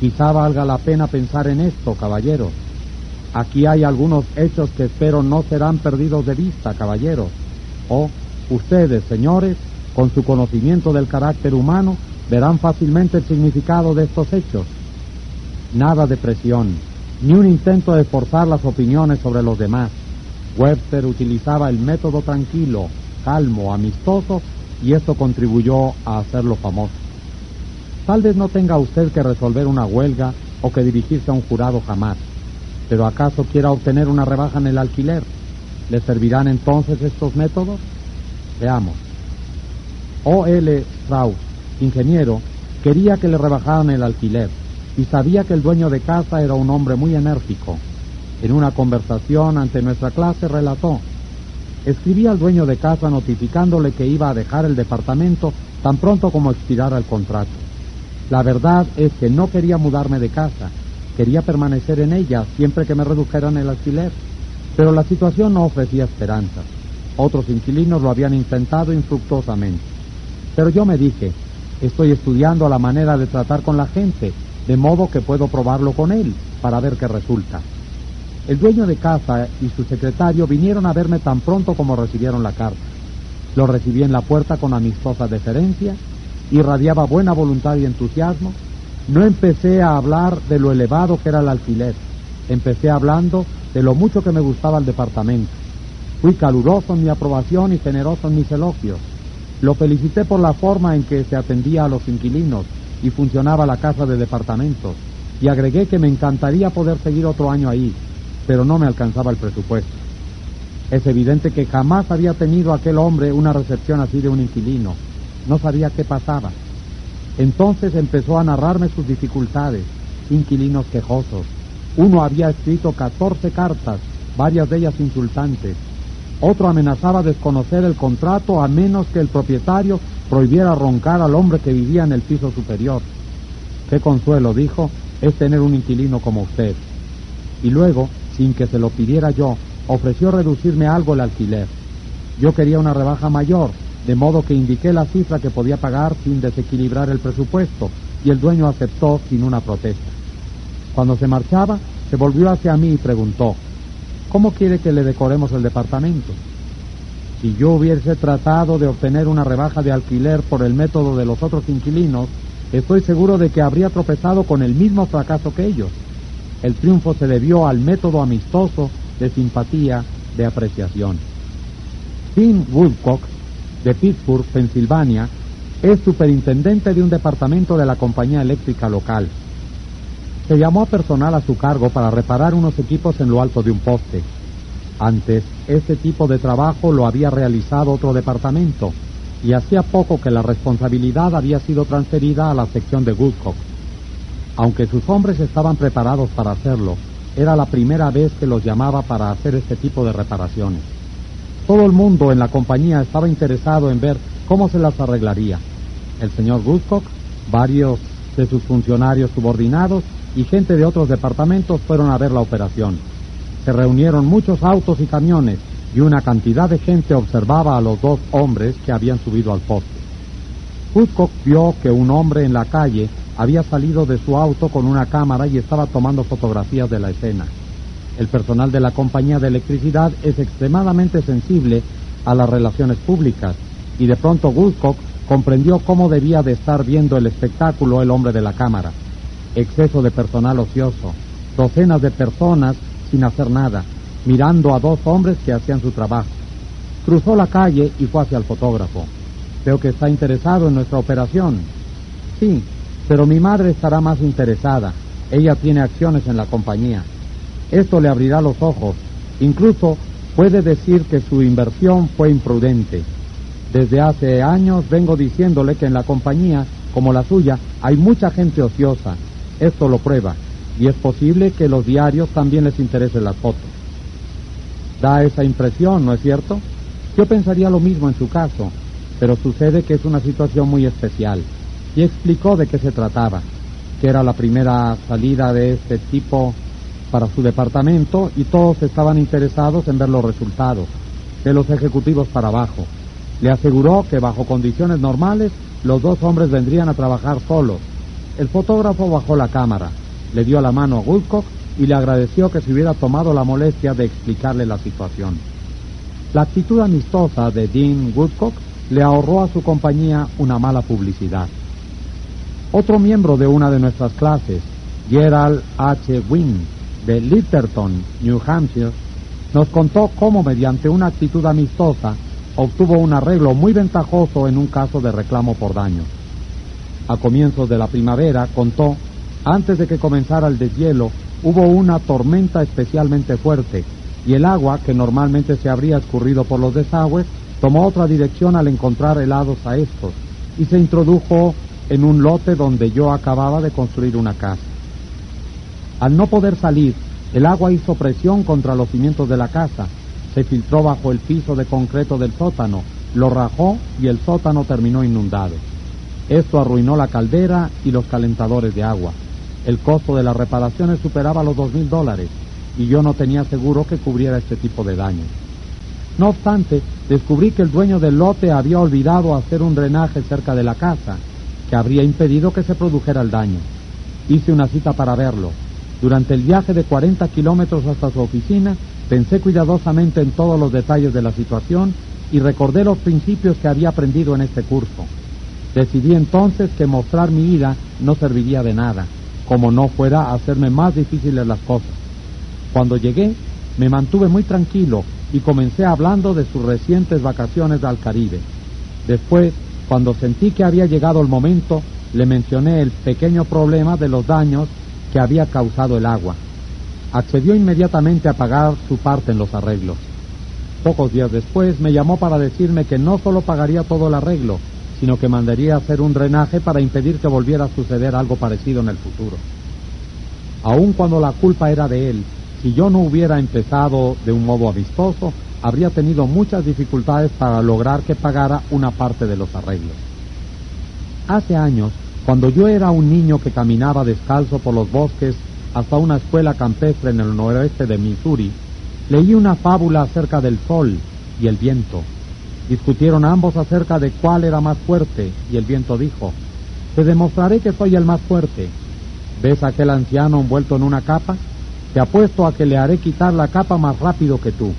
Quizá valga la pena pensar en esto, caballeros. Aquí hay algunos hechos que espero no serán perdidos de vista, caballeros. O ustedes, señores, con su conocimiento del carácter humano, verán fácilmente el significado de estos hechos. Nada de presión, ni un intento de forzar las opiniones sobre los demás. Webster utilizaba el método tranquilo, calmo, amistoso, y esto contribuyó a hacerlo famoso. Tal vez no tenga usted que resolver una huelga o que dirigirse a un jurado jamás, pero ¿acaso quiera obtener una rebaja en el alquiler? ¿Le servirán entonces estos métodos? Veamos. O. L. Strauss, ingeniero, quería que le rebajaran el alquiler y sabía que el dueño de casa era un hombre muy enérgico. En una conversación ante nuestra clase relató, escribí al dueño de casa notificándole que iba a dejar el departamento tan pronto como expirara el contrato. La verdad es que no quería mudarme de casa, quería permanecer en ella siempre que me redujeran el alquiler, pero la situación no ofrecía esperanza. Otros inquilinos lo habían intentado infructuosamente. Pero yo me dije, estoy estudiando la manera de tratar con la gente, de modo que puedo probarlo con él para ver qué resulta. El dueño de casa y su secretario vinieron a verme tan pronto como recibieron la carta. Lo recibí en la puerta con amistosa deferencia, irradiaba buena voluntad y entusiasmo. No empecé a hablar de lo elevado que era el alquiler, empecé hablando de lo mucho que me gustaba el departamento. Fui caluroso en mi aprobación y generoso en mis elogios. Lo felicité por la forma en que se atendía a los inquilinos y funcionaba la casa de departamentos, y agregué que me encantaría poder seguir otro año ahí, pero no me alcanzaba el presupuesto. Es evidente que jamás había tenido aquel hombre una recepción así de un inquilino. No sabía qué pasaba. Entonces empezó a narrarme sus dificultades, inquilinos quejosos. Uno había escrito 14 cartas, varias de ellas insultantes. Otro amenazaba desconocer el contrato a menos que el propietario prohibiera roncar al hombre que vivía en el piso superior. Qué consuelo, dijo, es tener un inquilino como usted. Y luego, sin que se lo pidiera yo, ofreció reducirme algo el alquiler. Yo quería una rebaja mayor, de modo que indiqué la cifra que podía pagar sin desequilibrar el presupuesto, y el dueño aceptó sin una protesta. Cuando se marchaba, se volvió hacia mí y preguntó, ¿cómo quiere que le decoremos el departamento? Si yo hubiese tratado de obtener una rebaja de alquiler por el método de los otros inquilinos, estoy seguro de que habría tropezado con el mismo fracaso que ellos. El triunfo se debió al método amistoso de simpatía, de apreciación. Tim Woodcock, de Pittsburgh, Pensilvania, es superintendente de un departamento de la compañía eléctrica local. Se llamó a personal a su cargo para reparar unos equipos en lo alto de un poste. Antes, este tipo de trabajo lo había realizado otro departamento y hacía poco que la responsabilidad había sido transferida a la sección de Woodcock. Aunque sus hombres estaban preparados para hacerlo, era la primera vez que los llamaba para hacer este tipo de reparaciones. Todo el mundo en la compañía estaba interesado en ver cómo se las arreglaría. El señor Woodcock, varios de sus funcionarios subordinados y gente de otros departamentos fueron a ver la operación. Se reunieron muchos autos y camiones y una cantidad de gente observaba a los dos hombres que habían subido al poste. Woodcock vio que un hombre en la calle había salido de su auto con una cámara y estaba tomando fotografías de la escena. El personal de la compañía de electricidad es extremadamente sensible a las relaciones públicas y de pronto Woodcock comprendió cómo debía de estar viendo el espectáculo el hombre de la cámara. Exceso de personal ocioso, docenas de personas sin hacer nada, mirando a dos hombres que hacían su trabajo. Cruzó la calle y fue hacia el fotógrafo. Veo que está interesado en nuestra operación. Sí, pero mi madre estará más interesada. Ella tiene acciones en la compañía. Esto le abrirá los ojos. Incluso puede decir que su inversión fue imprudente. Desde hace años vengo diciéndole que en la compañía, como la suya, hay mucha gente ociosa. Esto lo prueba. Y es posible que los diarios también les interesen las fotos. Da esa impresión, ¿no es cierto? Yo pensaría lo mismo en su caso, pero sucede que es una situación muy especial y explicó de qué se trataba, que era la primera salida de este tipo para su departamento y todos estaban interesados en ver los resultados, de los ejecutivos para abajo. Le aseguró que bajo condiciones normales los dos hombres vendrían a trabajar solos. El fotógrafo bajó la cámara, le dio la mano a Woodcock y le agradeció que se hubiera tomado la molestia de explicarle la situación. La actitud amistosa de Dean Woodcock le ahorró a su compañía una mala publicidad. Otro miembro de una de nuestras clases, Gerald H. Wynne, de Litterton, New Hampshire, nos contó cómo mediante una actitud amistosa obtuvo un arreglo muy ventajoso en un caso de reclamo por daños. A comienzos de la primavera, contó, antes de que comenzara el deshielo, hubo una tormenta especialmente fuerte y el agua, que normalmente se habría escurrido por los desagües, tomó otra dirección al encontrar helados a estos y se introdujo en un lote donde yo acababa de construir una casa. Al no poder salir, el agua hizo presión contra los cimientos de la casa, se filtró bajo el piso de concreto del sótano, lo rajó y el sótano terminó inundado. Esto arruinó la caldera y los calentadores de agua. El costo de las reparaciones superaba los dos mil dólares y yo no tenía seguro que cubriera este tipo de daños. No obstante, descubrí que el dueño del lote había olvidado hacer un drenaje cerca de la casa que habría impedido que se produjera el daño. Hice una cita para verlo. Durante el viaje de 40 kilómetros hasta su oficina, pensé cuidadosamente en todos los detalles de la situación y recordé los principios que había aprendido en este curso. Decidí entonces que mostrar mi ira no serviría de nada, como no fuera a hacerme más difíciles las cosas. Cuando llegué, me mantuve muy tranquilo y comencé hablando de sus recientes vacaciones al Caribe. Después, cuando sentí que había llegado el momento, le mencioné el pequeño problema de los daños que había causado el agua. Accedió inmediatamente a pagar su parte en los arreglos. Pocos días después me llamó para decirme que no solo pagaría todo el arreglo, sino que mandaría hacer un drenaje para impedir que volviera a suceder algo parecido en el futuro. Aun cuando la culpa era de él, si yo no hubiera empezado de un modo amistoso, habría tenido muchas dificultades para lograr que pagara una parte de los arreglos. Hace años, cuando yo era un niño que caminaba descalzo por los bosques hasta una escuela campestre en el noroeste de Missouri, leí una fábula acerca del sol y el viento. Discutieron ambos acerca de cuál era más fuerte y el viento dijo, te demostraré que soy el más fuerte. ¿Ves a aquel anciano envuelto en una capa? Te apuesto a que le haré quitar la capa más rápido que tú.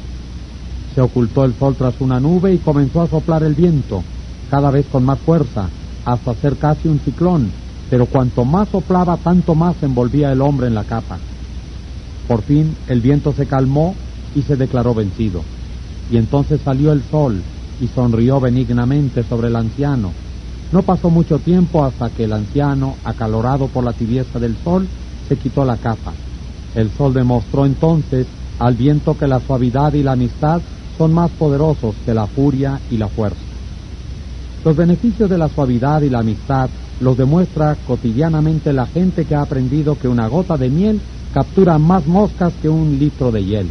Se ocultó el sol tras una nube y comenzó a soplar el viento, cada vez con más fuerza, hasta ser casi un ciclón, pero cuanto más soplaba, tanto más envolvía el hombre en la capa. Por fin el viento se calmó y se declaró vencido. Y entonces salió el sol, y sonrió benignamente sobre el anciano. No pasó mucho tiempo hasta que el anciano, acalorado por la tibieza del sol, se quitó la capa. El sol demostró entonces al viento que la suavidad y la amistad son más poderosos que la furia y la fuerza. Los beneficios de la suavidad y la amistad los demuestra cotidianamente la gente que ha aprendido que una gota de miel captura más moscas que un litro de hiel.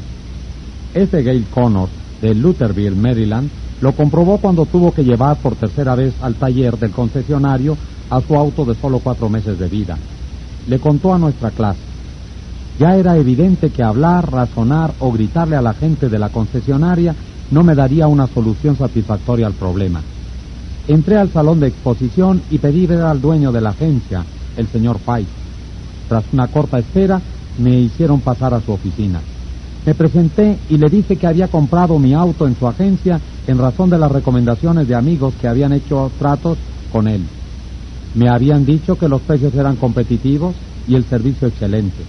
Ese Gail Connors, de Lutherville, Maryland, lo comprobó cuando tuvo que llevar por tercera vez al taller del concesionario a su auto de solo cuatro meses de vida. Le contó a nuestra clase. Ya era evidente que hablar, razonar o gritarle a la gente de la concesionaria no me daría una solución satisfactoria al problema. Entré al salón de exposición y pedí ver al dueño de la agencia, el señor Pike. Tras una corta espera, me hicieron pasar a su oficina. Me presenté y le dije que había comprado mi auto en su agencia en razón de las recomendaciones de amigos que habían hecho tratos con él. Me habían dicho que los precios eran competitivos y el servicio excelente.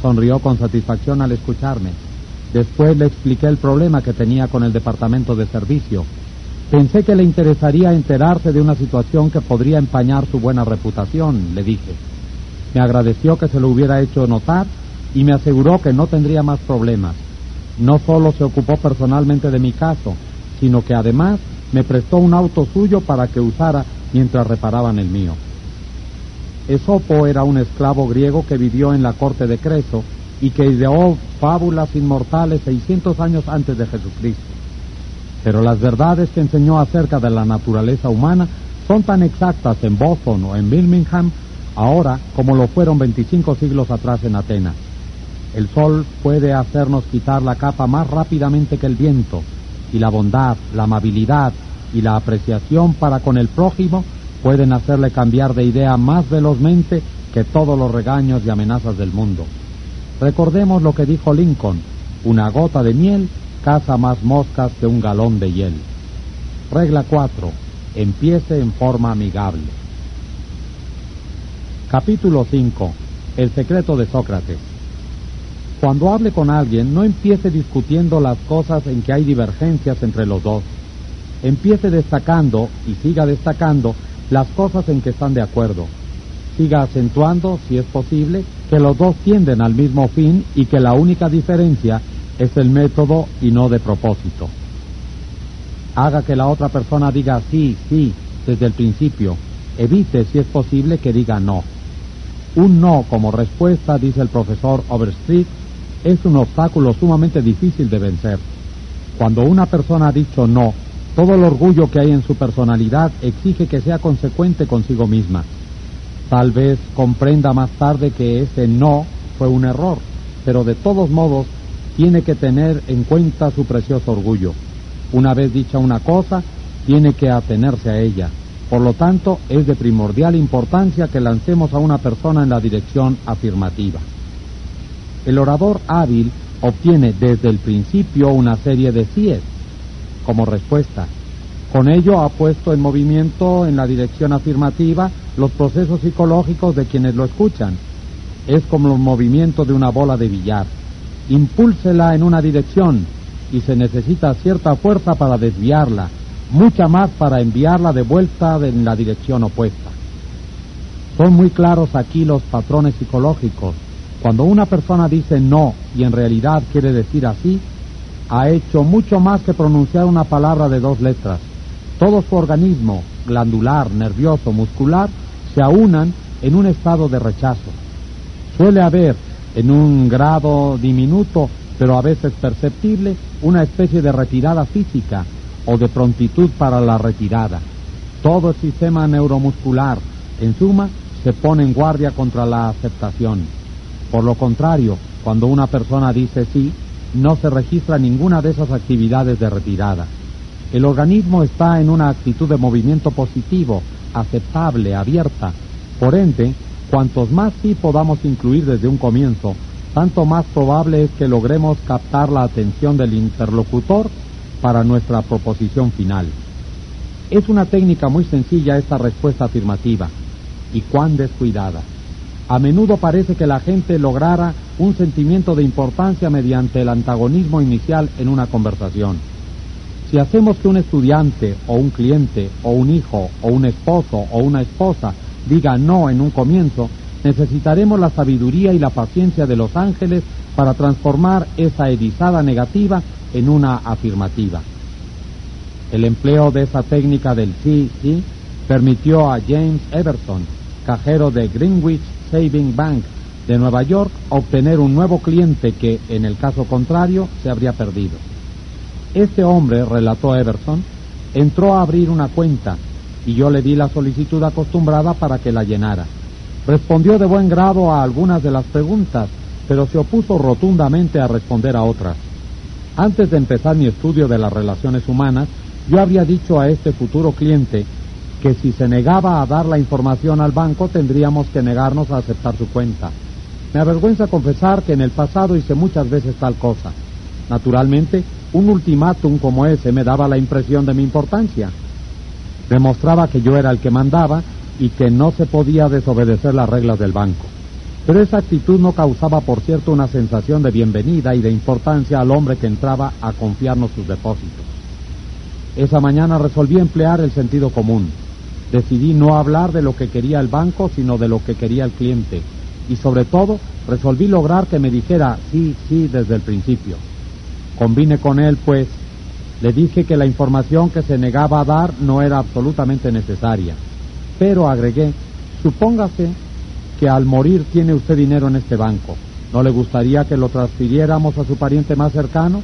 Sonrió con satisfacción al escucharme. Después le expliqué el problema que tenía con el departamento de servicio. Pensé que le interesaría enterarse de una situación que podría empañar su buena reputación, le dije. Me agradeció que se lo hubiera hecho notar y me aseguró que no tendría más problemas. No solo se ocupó personalmente de mi caso, sino que además me prestó un auto suyo para que usara mientras reparaban el mío. Esopo era un esclavo griego que vivió en la corte de Creso y que ideó fábulas inmortales 600 años antes de Jesucristo. Pero las verdades que enseñó acerca de la naturaleza humana son tan exactas en Boston o en Birmingham ahora como lo fueron 25 siglos atrás en Atenas. El sol puede hacernos quitar la capa más rápidamente que el viento, y la bondad, la amabilidad y la apreciación para con el prójimo pueden hacerle cambiar de idea más velozmente que todos los regaños y amenazas del mundo. Recordemos lo que dijo Lincoln, una gota de miel caza más moscas que un galón de hiel. Regla 4. Empiece en forma amigable. Capítulo 5. El secreto de Sócrates. Cuando hable con alguien, no empiece discutiendo las cosas en que hay divergencias entre los dos. Empiece destacando y siga destacando las cosas en que están de acuerdo. Siga acentuando, si es posible, que los dos tienden al mismo fin y que la única diferencia es el método y no de propósito. Haga que la otra persona diga sí, sí, desde el principio. Evite, si es posible, que diga no. Un no como respuesta, dice el profesor Overstreet, es un obstáculo sumamente difícil de vencer. Cuando una persona ha dicho no, todo el orgullo que hay en su personalidad exige que sea consecuente consigo misma. Tal vez comprenda más tarde que ese no fue un error, pero de todos modos tiene que tener en cuenta su precioso orgullo. Una vez dicha una cosa, tiene que atenerse a ella. Por lo tanto, es de primordial importancia que lancemos a una persona en la dirección afirmativa. El orador hábil obtiene desde el principio una serie de síes como respuesta. Con ello ha puesto en movimiento en la dirección afirmativa los procesos psicológicos de quienes lo escuchan. Es como el movimiento de una bola de billar. Impúlsela en una dirección y se necesita cierta fuerza para desviarla, mucha más para enviarla de vuelta en la dirección opuesta. Son muy claros aquí los patrones psicológicos. Cuando una persona dice no y en realidad quiere decir así, ha hecho mucho más que pronunciar una palabra de dos letras. Todo su organismo, glandular, nervioso, muscular, se aunan en un estado de rechazo. Suele haber, en un grado diminuto, pero a veces perceptible, una especie de retirada física o de prontitud para la retirada. Todo el sistema neuromuscular, en suma, se pone en guardia contra la aceptación. Por lo contrario, cuando una persona dice sí, no se registra ninguna de esas actividades de retirada. El organismo está en una actitud de movimiento positivo, aceptable, abierta. Por ende, cuantos más sí podamos incluir desde un comienzo, tanto más probable es que logremos captar la atención del interlocutor para nuestra proposición final. Es una técnica muy sencilla esta respuesta afirmativa y cuán descuidada. A menudo parece que la gente lograra un sentimiento de importancia mediante el antagonismo inicial en una conversación. Si hacemos que un estudiante o un cliente o un hijo o un esposo o una esposa diga no en un comienzo, necesitaremos la sabiduría y la paciencia de los ángeles para transformar esa erizada negativa en una afirmativa. El empleo de esa técnica del sí, sí, permitió a James Everson, cajero de Greenwich Saving Bank de Nueva York, obtener un nuevo cliente que, en el caso contrario, se habría perdido. Este hombre, relató Everson, entró a abrir una cuenta y yo le di la solicitud acostumbrada para que la llenara. Respondió de buen grado a algunas de las preguntas, pero se opuso rotundamente a responder a otras. Antes de empezar mi estudio de las relaciones humanas, yo había dicho a este futuro cliente que si se negaba a dar la información al banco tendríamos que negarnos a aceptar su cuenta. Me avergüenza confesar que en el pasado hice muchas veces tal cosa. Naturalmente, un ultimátum como ese me daba la impresión de mi importancia. Demostraba que yo era el que mandaba y que no se podía desobedecer las reglas del banco. Pero esa actitud no causaba, por cierto, una sensación de bienvenida y de importancia al hombre que entraba a confiarnos sus depósitos. Esa mañana resolví emplear el sentido común. Decidí no hablar de lo que quería el banco, sino de lo que quería el cliente. Y sobre todo, resolví lograr que me dijera sí, sí desde el principio. Combine con él, pues, le dije que la información que se negaba a dar no era absolutamente necesaria. Pero agregué, supóngase que al morir tiene usted dinero en este banco. ¿No le gustaría que lo transfiriéramos a su pariente más cercano,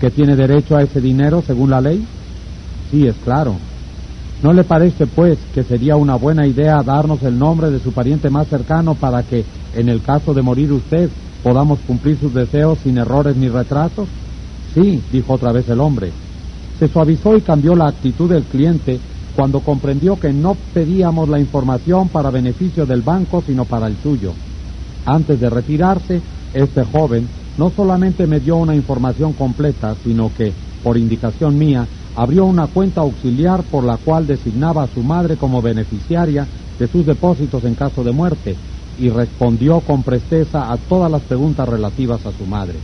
que tiene derecho a ese dinero según la ley? Sí, es claro. ¿No le parece, pues, que sería una buena idea darnos el nombre de su pariente más cercano para que, en el caso de morir usted, podamos cumplir sus deseos sin errores ni retrasos? Sí, dijo otra vez el hombre. Se suavizó y cambió la actitud del cliente cuando comprendió que no pedíamos la información para beneficio del banco, sino para el suyo. Antes de retirarse, este joven no solamente me dio una información completa, sino que, por indicación mía, abrió una cuenta auxiliar por la cual designaba a su madre como beneficiaria de sus depósitos en caso de muerte y respondió con presteza a todas las preguntas relativas a su madre.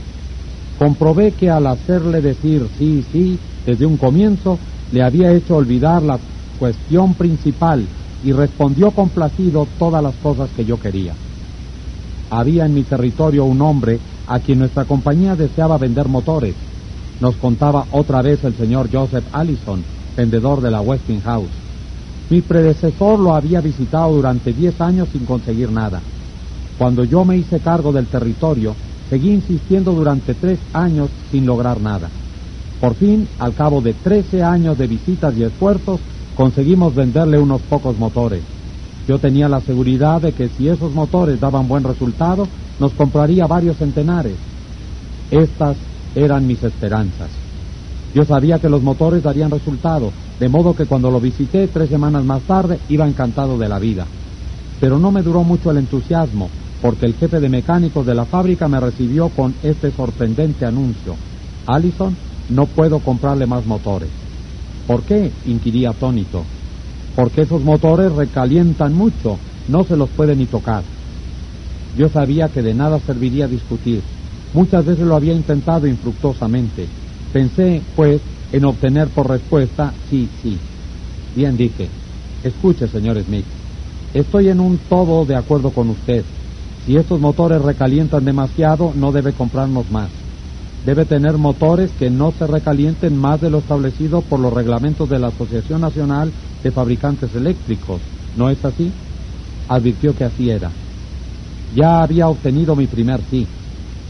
Comprobé que al hacerle decir sí, sí desde un comienzo, le había hecho olvidar la cuestión principal y respondió complacido todas las cosas que yo quería. Había en mi territorio un hombre a quien nuestra compañía deseaba vender motores. Nos contaba otra vez el señor Joseph Allison, vendedor de la Westinghouse. Mi predecesor lo había visitado durante diez años sin conseguir nada. Cuando yo me hice cargo del territorio, seguí insistiendo durante tres años sin lograr nada. Por fin, al cabo de trece años de visitas y esfuerzos, conseguimos venderle unos pocos motores. Yo tenía la seguridad de que si esos motores daban buen resultado, nos compraría varios centenares. Estas eran mis esperanzas. Yo sabía que los motores darían resultado, de modo que cuando lo visité tres semanas más tarde iba encantado de la vida. Pero no me duró mucho el entusiasmo, porque el jefe de mecánicos de la fábrica me recibió con este sorprendente anuncio. Allison, no puedo comprarle más motores. ¿Por qué? inquiría atónito. Porque esos motores recalientan mucho, no se los puede ni tocar. Yo sabía que de nada serviría discutir. Muchas veces lo había intentado infructuosamente. Pensé, pues, en obtener por respuesta sí, sí. Bien dije. Escuche, señor Smith. Estoy en un todo de acuerdo con usted. Si estos motores recalientan demasiado, no debe comprarnos más. Debe tener motores que no se recalienten más de lo establecido por los reglamentos de la Asociación Nacional de Fabricantes Eléctricos. ¿No es así? Advirtió que así era. Ya había obtenido mi primer sí.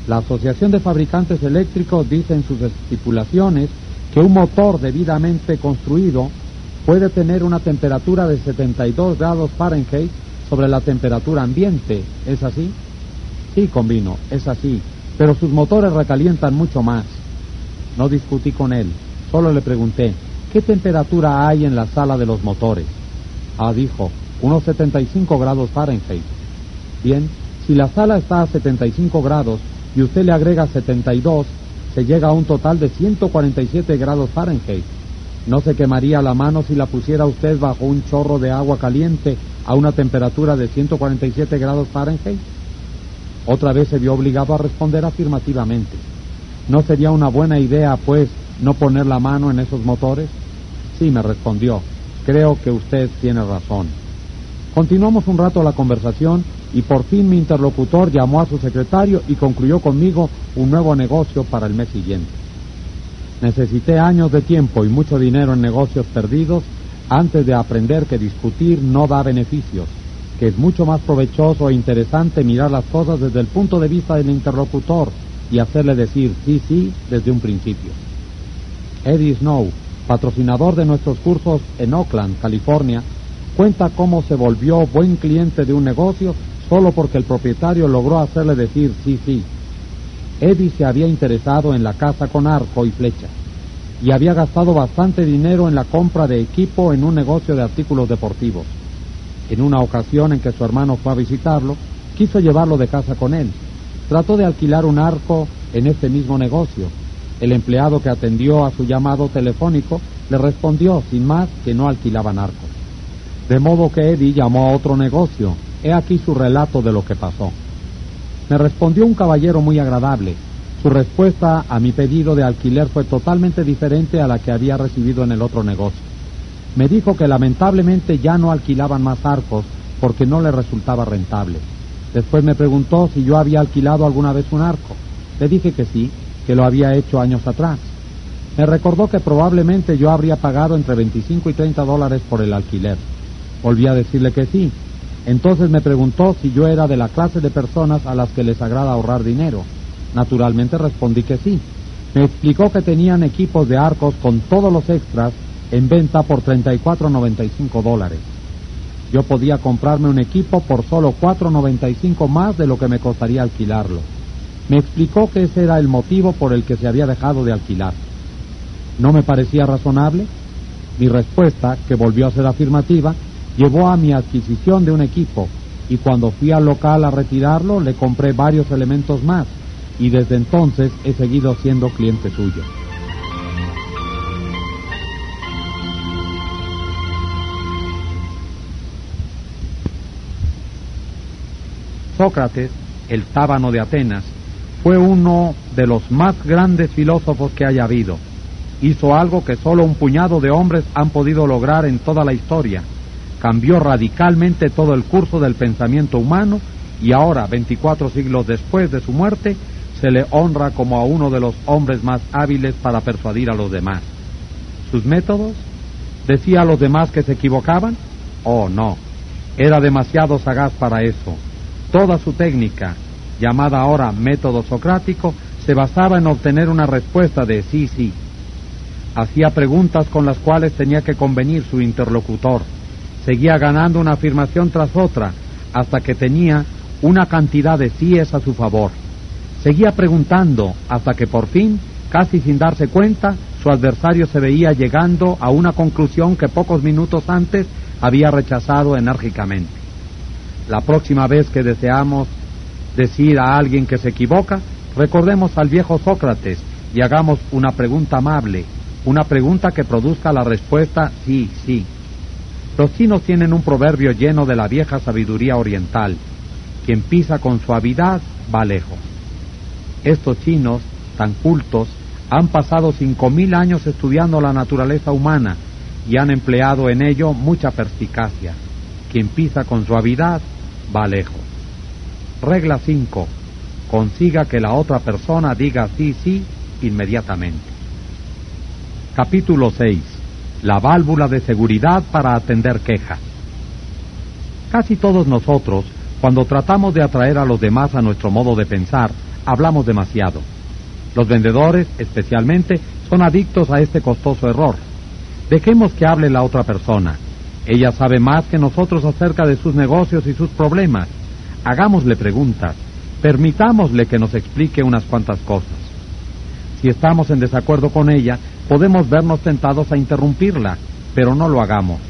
La Asociación de Fabricantes Eléctricos dice en sus estipulaciones que un motor debidamente construido puede tener una temperatura de 72 grados Fahrenheit sobre la temperatura ambiente. ¿Es así? Sí, convino, es así. Pero sus motores recalientan mucho más. No discutí con él, solo le pregunté, ¿qué temperatura hay en la sala de los motores? Ah, dijo, unos 75 grados Fahrenheit. Bien, si la sala está a 75 grados y usted le agrega 72, se llega a un total de 147 grados Fahrenheit. ¿No se quemaría la mano si la pusiera usted bajo un chorro de agua caliente a una temperatura de 147 grados Fahrenheit? Otra vez se vio obligado a responder afirmativamente. ¿No sería una buena idea, pues, no poner la mano en esos motores? Sí, me respondió. Creo que usted tiene razón. Continuamos un rato la conversación y por fin mi interlocutor llamó a su secretario y concluyó conmigo un nuevo negocio para el mes siguiente. Necesité años de tiempo y mucho dinero en negocios perdidos antes de aprender que discutir no da beneficios, que es mucho más provechoso e interesante mirar las cosas desde el punto de vista del interlocutor y hacerle decir sí, sí desde un principio. Eddie Snow, patrocinador de nuestros cursos en Oakland, California, cuenta cómo se volvió buen cliente de un negocio solo porque el propietario logró hacerle decir sí, sí, Eddie se había interesado en la casa con arco y flecha y había gastado bastante dinero en la compra de equipo en un negocio de artículos deportivos. En una ocasión en que su hermano fue a visitarlo, quiso llevarlo de casa con él. Trató de alquilar un arco en este mismo negocio. El empleado que atendió a su llamado telefónico le respondió sin más que no alquilaban arcos. De modo que Eddie llamó a otro negocio. He aquí su relato de lo que pasó. Me respondió un caballero muy agradable. Su respuesta a mi pedido de alquiler fue totalmente diferente a la que había recibido en el otro negocio. Me dijo que lamentablemente ya no alquilaban más arcos porque no le resultaba rentable. Después me preguntó si yo había alquilado alguna vez un arco. Le dije que sí, que lo había hecho años atrás. Me recordó que probablemente yo habría pagado entre 25 y 30 dólares por el alquiler. Volví a decirle que sí, entonces me preguntó si yo era de la clase de personas a las que les agrada ahorrar dinero. Naturalmente respondí que sí. Me explicó que tenían equipos de arcos con todos los extras en venta por 34.95 dólares. Yo podía comprarme un equipo por solo 4.95 más de lo que me costaría alquilarlo. Me explicó que ese era el motivo por el que se había dejado de alquilar. ¿No me parecía razonable? Mi respuesta, que volvió a ser afirmativa, llevó a mi adquisición de un equipo y cuando fui al local a retirarlo le compré varios elementos más y desde entonces he seguido siendo cliente suyo. Sócrates, el tábano de Atenas, fue uno de los más grandes filósofos que haya habido. Hizo algo que solo un puñado de hombres han podido lograr en toda la historia cambió radicalmente todo el curso del pensamiento humano y ahora, 24 siglos después de su muerte, se le honra como a uno de los hombres más hábiles para persuadir a los demás. ¿Sus métodos? ¿Decía a los demás que se equivocaban? Oh, no. Era demasiado sagaz para eso. Toda su técnica, llamada ahora método socrático, se basaba en obtener una respuesta de sí, sí. Hacía preguntas con las cuales tenía que convenir su interlocutor seguía ganando una afirmación tras otra hasta que tenía una cantidad de síes a su favor. Seguía preguntando hasta que por fin, casi sin darse cuenta, su adversario se veía llegando a una conclusión que pocos minutos antes había rechazado enérgicamente. La próxima vez que deseamos decir a alguien que se equivoca, recordemos al viejo Sócrates y hagamos una pregunta amable, una pregunta que produzca la respuesta sí, sí. Los chinos tienen un proverbio lleno de la vieja sabiduría oriental. Quien pisa con suavidad va lejos. Estos chinos, tan cultos, Han pasado cinco mil años estudiando la naturaleza humana y han empleado en ello mucha perspicacia. Quien pisa con suavidad va lejos. Regla 5. Consiga que la otra persona diga sí, sí inmediatamente. Capítulo 6. La válvula de seguridad para atender quejas. Casi todos nosotros, cuando tratamos de atraer a los demás a nuestro modo de pensar, hablamos demasiado. Los vendedores, especialmente, son adictos a este costoso error. Dejemos que hable la otra persona. Ella sabe más que nosotros acerca de sus negocios y sus problemas. Hagámosle preguntas. Permitámosle que nos explique unas cuantas cosas. Si estamos en desacuerdo con ella, podemos vernos tentados a interrumpirla, pero no lo hagamos.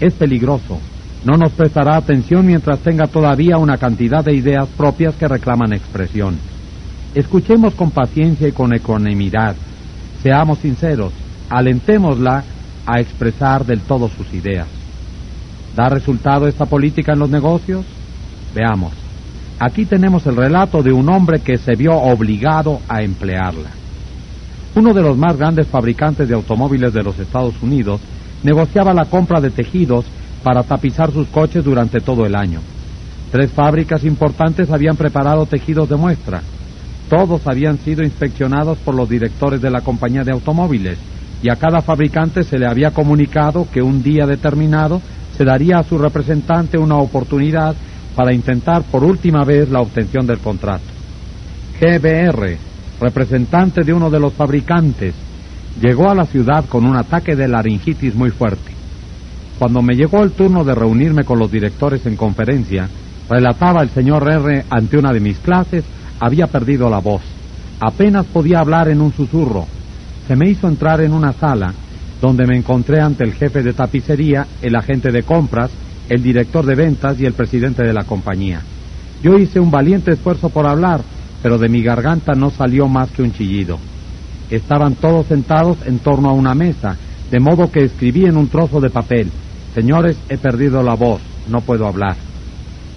Es peligroso. No nos prestará atención mientras tenga todavía una cantidad de ideas propias que reclaman expresión. Escuchemos con paciencia y con ecuanimidad. Seamos sinceros, alentémosla a expresar del todo sus ideas. ¿Da resultado esta política en los negocios? Veamos. Aquí tenemos el relato de un hombre que se vio obligado a emplearla. Uno de los más grandes fabricantes de automóviles de los Estados Unidos negociaba la compra de tejidos para tapizar sus coches durante todo el año. Tres fábricas importantes habían preparado tejidos de muestra. Todos habían sido inspeccionados por los directores de la compañía de automóviles y a cada fabricante se le había comunicado que un día determinado se daría a su representante una oportunidad para intentar por última vez la obtención del contrato. GBR, representante de uno de los fabricantes, llegó a la ciudad con un ataque de laringitis muy fuerte. Cuando me llegó el turno de reunirme con los directores en conferencia, relataba el señor R ante una de mis clases, había perdido la voz. Apenas podía hablar en un susurro. Se me hizo entrar en una sala donde me encontré ante el jefe de tapicería, el agente de compras, el director de ventas y el presidente de la compañía. Yo hice un valiente esfuerzo por hablar, pero de mi garganta no salió más que un chillido. Estaban todos sentados en torno a una mesa, de modo que escribí en un trozo de papel, Señores, he perdido la voz, no puedo hablar.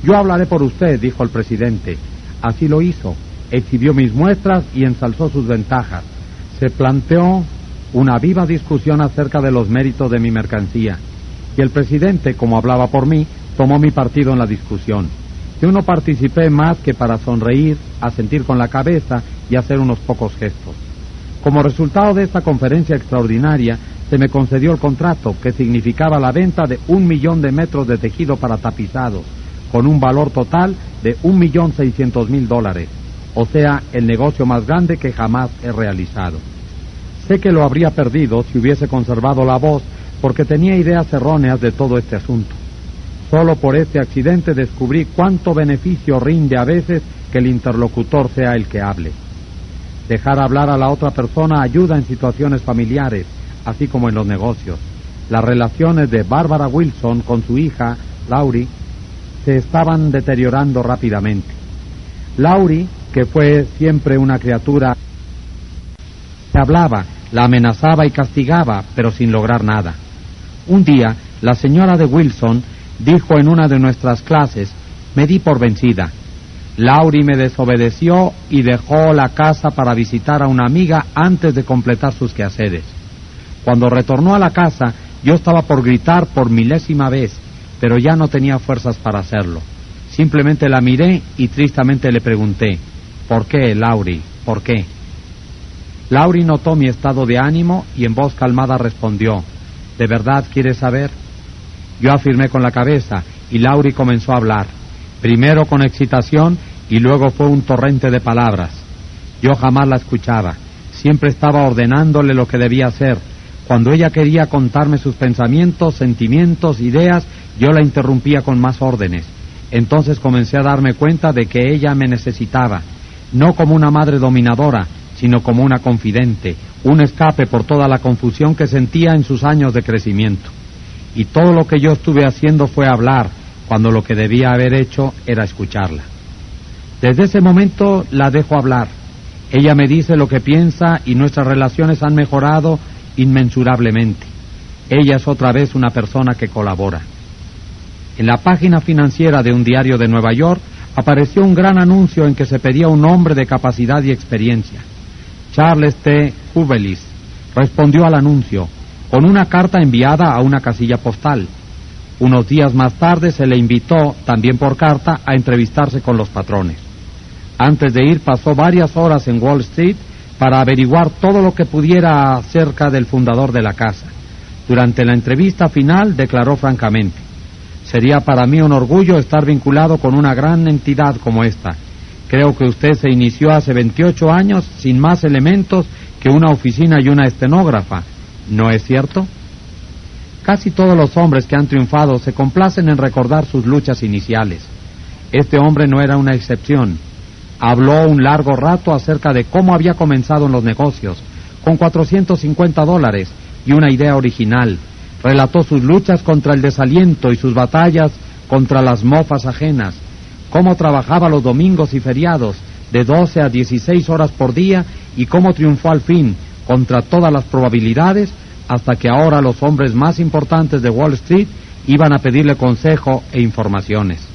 Yo hablaré por usted, dijo el presidente. Así lo hizo. Exhibió mis muestras y ensalzó sus ventajas. Se planteó una viva discusión acerca de los méritos de mi mercancía. Y el presidente, como hablaba por mí, tomó mi partido en la discusión. Yo no participé más que para sonreír, asentir con la cabeza y hacer unos pocos gestos. Como resultado de esta conferencia extraordinaria, se me concedió el contrato que significaba la venta de un millón de metros de tejido para tapizados, con un valor total de un millón seiscientos mil dólares, o sea, el negocio más grande que jamás he realizado. Sé que lo habría perdido si hubiese conservado la voz, porque tenía ideas erróneas de todo este asunto. Solo por este accidente descubrí cuánto beneficio rinde a veces que el interlocutor sea el que hable. Dejar hablar a la otra persona ayuda en situaciones familiares, así como en los negocios. Las relaciones de Barbara Wilson con su hija, Laurie, se estaban deteriorando rápidamente. Laurie, que fue siempre una criatura que hablaba, la amenazaba y castigaba, pero sin lograr nada. Un día, la señora de Wilson dijo en una de nuestras clases, me di por vencida. Laurie me desobedeció y dejó la casa para visitar a una amiga antes de completar sus quehaceres. Cuando retornó a la casa, yo estaba por gritar por milésima vez, pero ya no tenía fuerzas para hacerlo. Simplemente la miré y tristemente le pregunté, ¿por qué, Laurie? ¿Por qué? Laurie notó mi estado de ánimo y en voz calmada respondió, ¿de verdad quieres saber? Yo afirmé con la cabeza y Laurie comenzó a hablar, primero con excitación y luego fue un torrente de palabras. Yo jamás la escuchaba, siempre estaba ordenándole lo que debía hacer, cuando ella quería contarme sus pensamientos, sentimientos, ideas, yo la interrumpía con más órdenes. Entonces comencé a darme cuenta de que ella me necesitaba, no como una madre dominadora, sino como una confidente, un escape por toda la confusión que sentía en sus años de crecimiento. Y todo lo que yo estuve haciendo fue hablar, cuando lo que debía haber hecho era escucharla. Desde ese momento la dejo hablar. Ella me dice lo que piensa y nuestras relaciones han mejorado inmensurablemente. Ella es otra vez una persona que colabora. En la página financiera de un diario de Nueva York apareció un gran anuncio en que se pedía un hombre de capacidad y experiencia. Charles T. Hubelis, respondió al anuncio con una carta enviada a una casilla postal. Unos días más tarde se le invitó, también por carta, a entrevistarse con los patrones. Antes de ir pasó varias horas en Wall Street para averiguar todo lo que pudiera acerca del fundador de la casa. Durante la entrevista final declaró francamente, sería para mí un orgullo estar vinculado con una gran entidad como esta. Creo que usted se inició hace 28 años sin más elementos que una oficina y una estenógrafa. ¿No es cierto? Casi todos los hombres que han triunfado se complacen en recordar sus luchas iniciales. Este hombre no era una excepción. Habló un largo rato acerca de cómo había comenzado en los negocios, con 450 dólares y una idea original. Relató sus luchas contra el desaliento y sus batallas contra las mofas ajenas, cómo trabajaba los domingos y feriados de 12 a 16 horas por día y cómo triunfó al fin, contra todas las probabilidades, hasta que ahora los hombres más importantes de Wall Street iban a pedirle consejo e informaciones.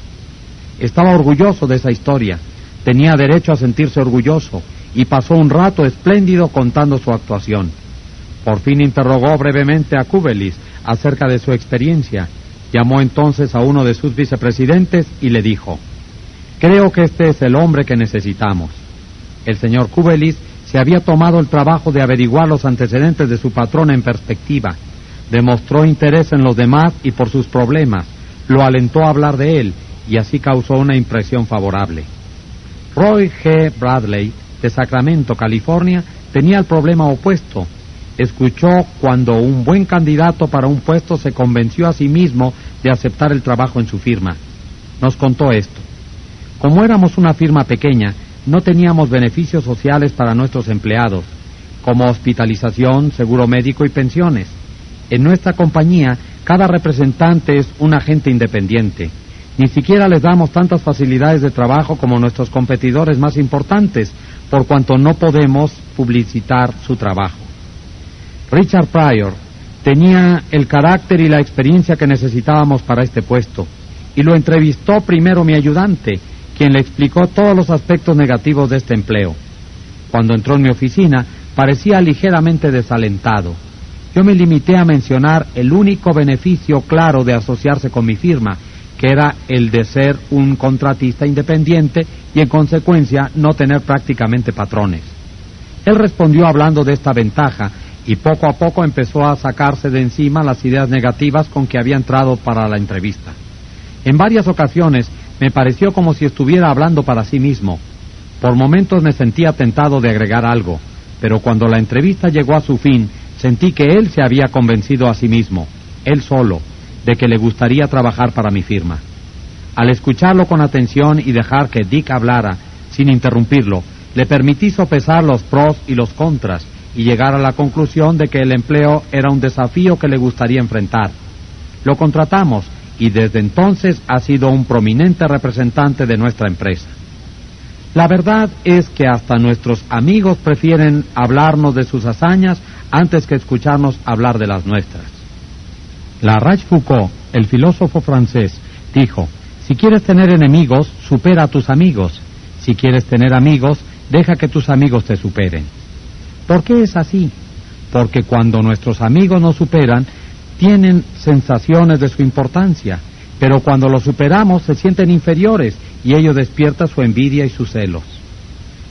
Estaba orgulloso de esa historia, tenía derecho a sentirse orgulloso y pasó un rato espléndido contando su actuación. Por fin interrogó brevemente a Kubelis acerca de su experiencia. Llamó entonces a uno de sus vicepresidentes y le dijo, Creo que este es el hombre que necesitamos. El señor Kubelis se había tomado el trabajo de averiguar los antecedentes de su patrón en perspectiva. Demostró interés en los demás y por sus problemas. Lo alentó a hablar de él y así causó una impresión favorable. Roy G. Bradley, de Sacramento, California, tenía el problema opuesto. Escuchó cuando un buen candidato para un puesto se convenció a sí mismo de aceptar el trabajo en su firma. Nos contó esto. Como éramos una firma pequeña, no teníamos beneficios sociales para nuestros empleados, como hospitalización, seguro médico y pensiones. En nuestra compañía, cada representante es un agente independiente. Ni siquiera les damos tantas facilidades de trabajo como nuestros competidores más importantes, por cuanto no podemos publicitar su trabajo. Richard Pryor tenía el carácter y la experiencia que necesitábamos para este puesto, y lo entrevistó primero mi ayudante, quien le explicó todos los aspectos negativos de este empleo. Cuando entró en mi oficina, parecía ligeramente desalentado. Yo me limité a mencionar el único beneficio claro de asociarse con mi firma, que era el de ser un contratista independiente y en consecuencia no tener prácticamente patrones. Él respondió hablando de esta ventaja y poco a poco empezó a sacarse de encima las ideas negativas con que había entrado para la entrevista. En varias ocasiones me pareció como si estuviera hablando para sí mismo. Por momentos me sentía tentado de agregar algo, pero cuando la entrevista llegó a su fin, sentí que él se había convencido a sí mismo, él solo, de que le gustaría trabajar para mi firma. Al escucharlo con atención y dejar que Dick hablara, sin interrumpirlo, le permití sopesar los pros y los contras y llegar a la conclusión de que el empleo era un desafío que le gustaría enfrentar. Lo contratamos y desde entonces ha sido un prominente representante de nuestra empresa. La verdad es que hasta nuestros amigos prefieren hablarnos de sus hazañas antes que escucharnos hablar de las nuestras. La Foucault, el filósofo francés, dijo, si quieres tener enemigos, supera a tus amigos. Si quieres tener amigos, deja que tus amigos te superen. ¿Por qué es así? Porque cuando nuestros amigos nos superan, tienen sensaciones de su importancia, pero cuando los superamos se sienten inferiores y ello despierta su envidia y sus celos.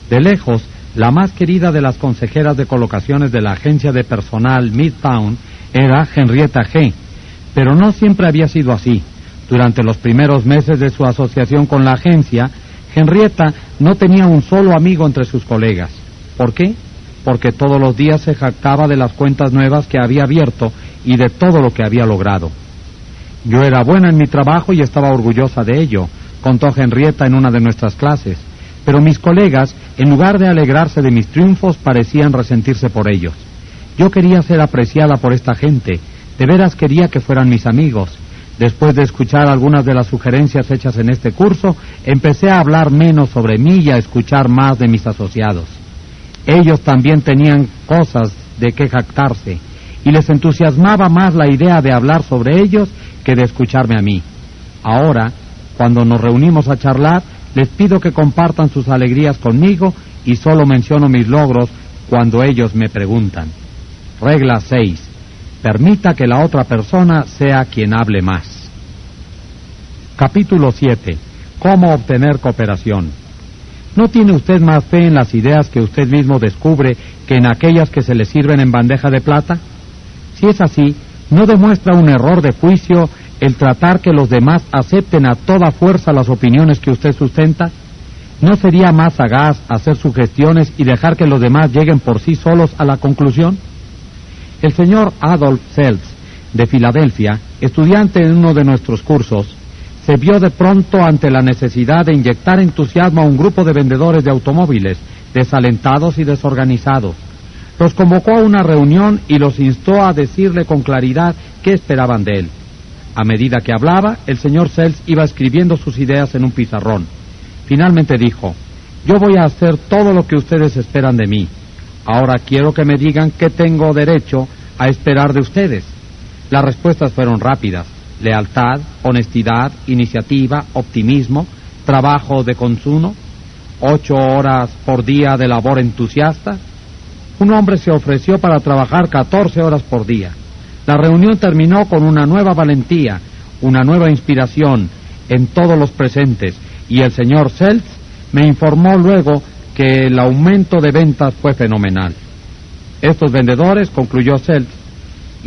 De lejos, la más querida de las consejeras de colocaciones de la agencia de personal Midtown era Henrietta G., pero no siempre había sido así. Durante los primeros meses de su asociación con la agencia, Henrietta no tenía un solo amigo entre sus colegas. ¿Por qué? Porque todos los días se jactaba de las cuentas nuevas que había abierto y de todo lo que había logrado. Yo era buena en mi trabajo y estaba orgullosa de ello, contó Henrietta en una de nuestras clases, pero mis colegas, en lugar de alegrarse de mis triunfos, parecían resentirse por ellos. Yo quería ser apreciada por esta gente, de veras quería que fueran mis amigos. Después de escuchar algunas de las sugerencias hechas en este curso, empecé a hablar menos sobre mí y a escuchar más de mis asociados. Ellos también tenían cosas de que jactarse y les entusiasmaba más la idea de hablar sobre ellos que de escucharme a mí. Ahora, cuando nos reunimos a charlar, les pido que compartan sus alegrías conmigo y solo menciono mis logros cuando ellos me preguntan. Regla 6. Permita que la otra persona sea quien hable más. Capítulo 7. ¿Cómo obtener cooperación? ¿No tiene usted más fe en las ideas que usted mismo descubre que en aquellas que se le sirven en bandeja de plata? Si es así, ¿no demuestra un error de juicio el tratar que los demás acepten a toda fuerza las opiniones que usted sustenta? ¿No sería más sagaz hacer sugestiones y dejar que los demás lleguen por sí solos a la conclusión? El señor Adolf Seltz, de Filadelfia, estudiante en uno de nuestros cursos, se vio de pronto ante la necesidad de inyectar entusiasmo a un grupo de vendedores de automóviles, desalentados y desorganizados. Los convocó a una reunión y los instó a decirle con claridad qué esperaban de él. A medida que hablaba, el señor Seltz iba escribiendo sus ideas en un pizarrón. Finalmente dijo, yo voy a hacer todo lo que ustedes esperan de mí. Ahora quiero que me digan qué tengo derecho a esperar de ustedes. Las respuestas fueron rápidas lealtad, honestidad, iniciativa, optimismo, trabajo de consumo, ocho horas por día de labor entusiasta. Un hombre se ofreció para trabajar 14 horas por día. La reunión terminó con una nueva valentía, una nueva inspiración en todos los presentes y el señor Seltz me informó luego que el aumento de ventas fue fenomenal. Estos vendedores, concluyó Seltz,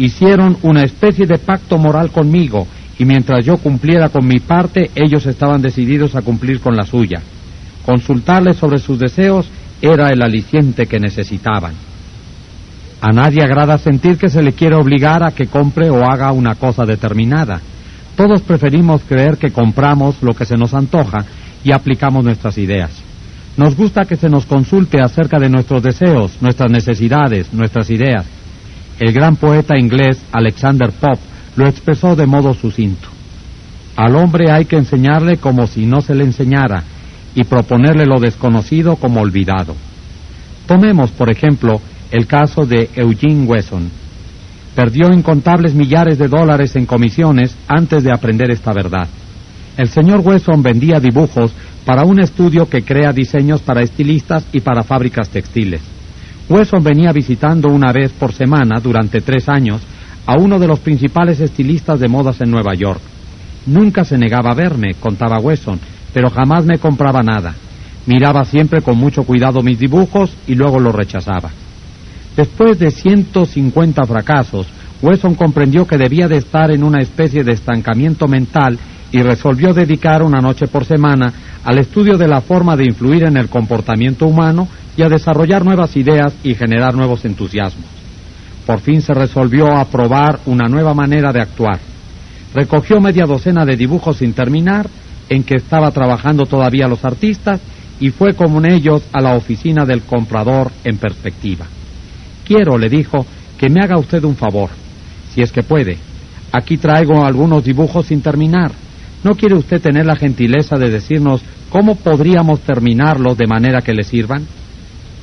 hicieron una especie de pacto moral conmigo y mientras yo cumpliera con mi parte, ellos estaban decididos a cumplir con la suya. Consultarles sobre sus deseos era el aliciente que necesitaban. A nadie agrada sentir que se le quiere obligar a que compre o haga una cosa determinada. Todos preferimos creer que compramos lo que se nos antoja y aplicamos nuestras ideas. Nos gusta que se nos consulte acerca de nuestros deseos, nuestras necesidades, nuestras ideas. El gran poeta inglés Alexander Pope lo expresó de modo sucinto. Al hombre hay que enseñarle como si no se le enseñara y proponerle lo desconocido como olvidado. Tomemos, por ejemplo, el caso de Eugene Wesson. Perdió incontables millares de dólares en comisiones antes de aprender esta verdad. El señor Wesson vendía dibujos para un estudio que crea diseños para estilistas y para fábricas textiles. Wesson venía visitando una vez por semana durante tres años a uno de los principales estilistas de modas en Nueva York. Nunca se negaba a verme, contaba Wesson, pero jamás me compraba nada. Miraba siempre con mucho cuidado mis dibujos y luego los rechazaba. Después de 150 fracasos, Wesson comprendió que debía de estar en una especie de estancamiento mental y resolvió dedicar una noche por semana al estudio de la forma de influir en el comportamiento humano y a desarrollar nuevas ideas y generar nuevos entusiasmos. Por fin se resolvió a probar una nueva manera de actuar. Recogió media docena de dibujos sin terminar, en que estaba trabajando todavía los artistas, y fue con ellos a la oficina del comprador en perspectiva. Quiero, le dijo, que me haga usted un favor, si es que puede. Aquí traigo algunos dibujos sin terminar. ¿No quiere usted tener la gentileza de decirnos cómo podríamos terminarlos de manera que le sirvan?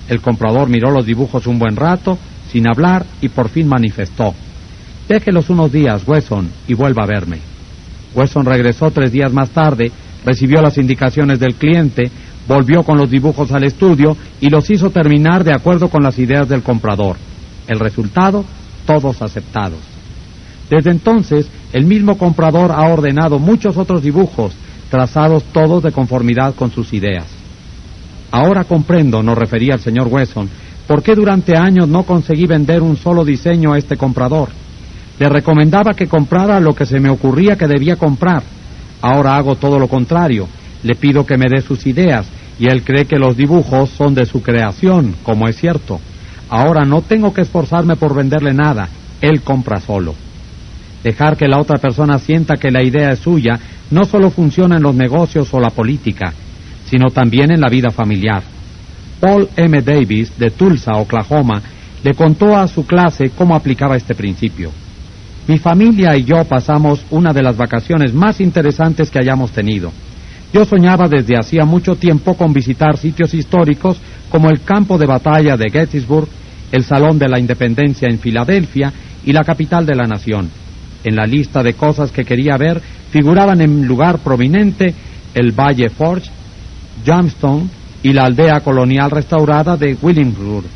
El comprador miró los dibujos un buen rato, sin hablar, y por fin manifestó. Déjelos unos días, Wesson, y vuelva a verme. Wesson regresó tres días más tarde, recibió las indicaciones del cliente, volvió con los dibujos al estudio y los hizo terminar de acuerdo con las ideas del comprador. El resultado, todos aceptados. Desde entonces, el mismo comprador ha ordenado muchos otros dibujos, trazados todos de conformidad con sus ideas. Ahora comprendo, nos refería el señor Wesson, por qué durante años no conseguí vender un solo diseño a este comprador. Le recomendaba que comprara lo que se me ocurría que debía comprar. Ahora hago todo lo contrario. Le pido que me dé sus ideas y él cree que los dibujos son de su creación, como es cierto. Ahora no tengo que esforzarme por venderle nada, él compra solo. Dejar que la otra persona sienta que la idea es suya no solo funciona en los negocios o la política, sino también en la vida familiar. Paul M. Davis, de Tulsa, Oklahoma, le contó a su clase cómo aplicaba este principio. Mi familia y yo pasamos una de las vacaciones más interesantes que hayamos tenido. Yo soñaba desde hacía mucho tiempo con visitar sitios históricos como el campo de batalla de Gettysburg, el Salón de la Independencia en Filadelfia y la capital de la nación. En la lista de cosas que quería ver figuraban en lugar prominente el Valle Forge, Jamestown y la aldea colonial restaurada de Williamsburg.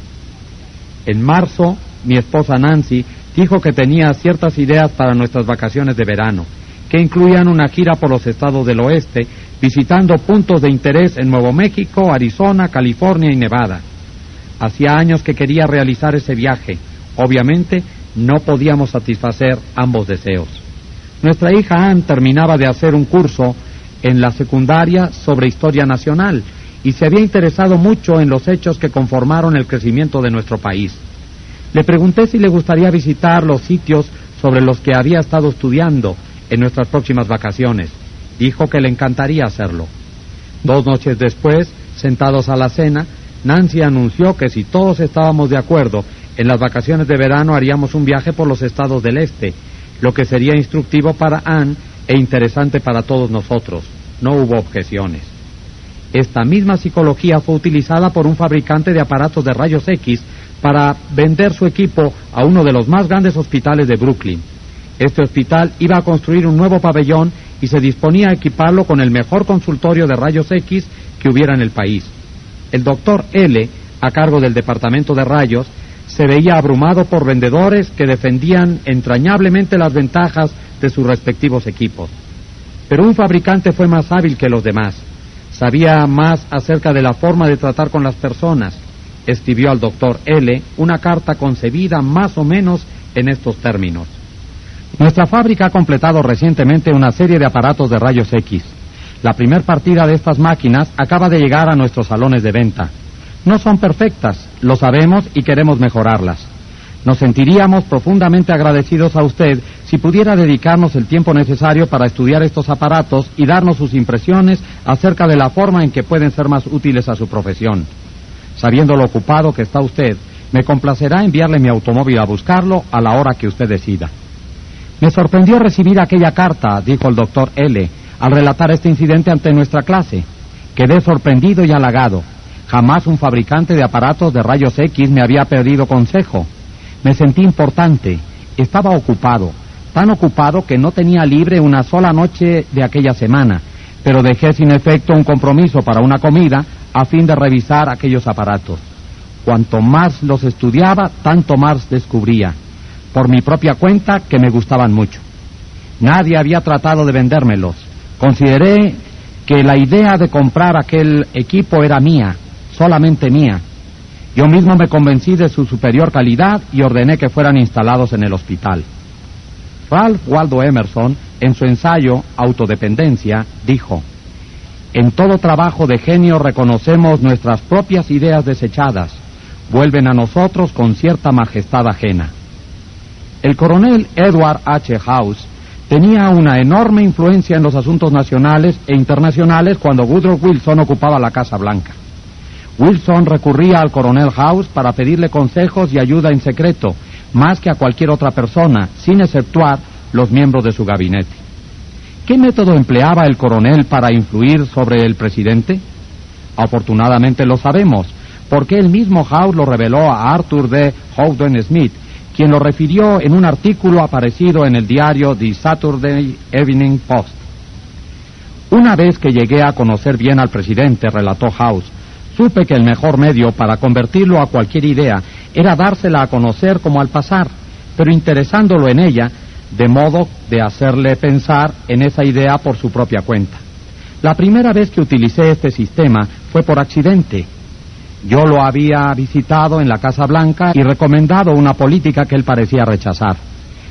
En marzo, mi esposa Nancy dijo que tenía ciertas ideas para nuestras vacaciones de verano, que incluían una gira por los estados del oeste, visitando puntos de interés en Nuevo México, Arizona, California y Nevada. Hacía años que quería realizar ese viaje. Obviamente, no podíamos satisfacer ambos deseos. Nuestra hija Ann terminaba de hacer un curso en la secundaria sobre historia nacional y se había interesado mucho en los hechos que conformaron el crecimiento de nuestro país. Le pregunté si le gustaría visitar los sitios sobre los que había estado estudiando en nuestras próximas vacaciones. Dijo que le encantaría hacerlo. Dos noches después, sentados a la cena, Nancy anunció que si todos estábamos de acuerdo, en las vacaciones de verano haríamos un viaje por los estados del este, lo que sería instructivo para Anne e interesante para todos nosotros. No hubo objeciones. Esta misma psicología fue utilizada por un fabricante de aparatos de rayos X para vender su equipo a uno de los más grandes hospitales de Brooklyn. Este hospital iba a construir un nuevo pabellón y se disponía a equiparlo con el mejor consultorio de rayos X que hubiera en el país. El doctor L, a cargo del departamento de rayos, se veía abrumado por vendedores que defendían entrañablemente las ventajas de sus respectivos equipos. Pero un fabricante fue más hábil que los demás. Sabía más acerca de la forma de tratar con las personas. Escribió al doctor L una carta concebida más o menos en estos términos. Nuestra fábrica ha completado recientemente una serie de aparatos de rayos X. La primer partida de estas máquinas acaba de llegar a nuestros salones de venta. No son perfectas, lo sabemos y queremos mejorarlas. Nos sentiríamos profundamente agradecidos a usted si pudiera dedicarnos el tiempo necesario para estudiar estos aparatos y darnos sus impresiones acerca de la forma en que pueden ser más útiles a su profesión. Sabiendo lo ocupado que está usted, me complacerá enviarle mi automóvil a buscarlo a la hora que usted decida. Me sorprendió recibir aquella carta, dijo el doctor L., al relatar este incidente ante nuestra clase. Quedé sorprendido y halagado. Jamás un fabricante de aparatos de rayos X me había pedido consejo. Me sentí importante. Estaba ocupado. Tan ocupado que no tenía libre una sola noche de aquella semana. Pero dejé sin efecto un compromiso para una comida a fin de revisar aquellos aparatos. Cuanto más los estudiaba, tanto más descubría, por mi propia cuenta, que me gustaban mucho. Nadie había tratado de vendérmelos. Consideré que la idea de comprar aquel equipo era mía, solamente mía. Yo mismo me convencí de su superior calidad y ordené que fueran instalados en el hospital. Ralph Waldo Emerson, en su ensayo Autodependencia, dijo, En todo trabajo de genio reconocemos nuestras propias ideas desechadas, vuelven a nosotros con cierta majestad ajena. El coronel Edward H. House tenía una enorme influencia en los asuntos nacionales e internacionales cuando Woodrow Wilson ocupaba la Casa Blanca. Wilson recurría al coronel House para pedirle consejos y ayuda en secreto, más que a cualquier otra persona, sin exceptuar los miembros de su gabinete. ¿Qué método empleaba el coronel para influir sobre el presidente? Afortunadamente lo sabemos, porque el mismo House lo reveló a Arthur D. Houghton Smith, quien lo refirió en un artículo aparecido en el diario The Saturday Evening Post. Una vez que llegué a conocer bien al presidente, relató House, Supe que el mejor medio para convertirlo a cualquier idea era dársela a conocer como al pasar, pero interesándolo en ella, de modo de hacerle pensar en esa idea por su propia cuenta. La primera vez que utilicé este sistema fue por accidente. Yo lo había visitado en la Casa Blanca y recomendado una política que él parecía rechazar.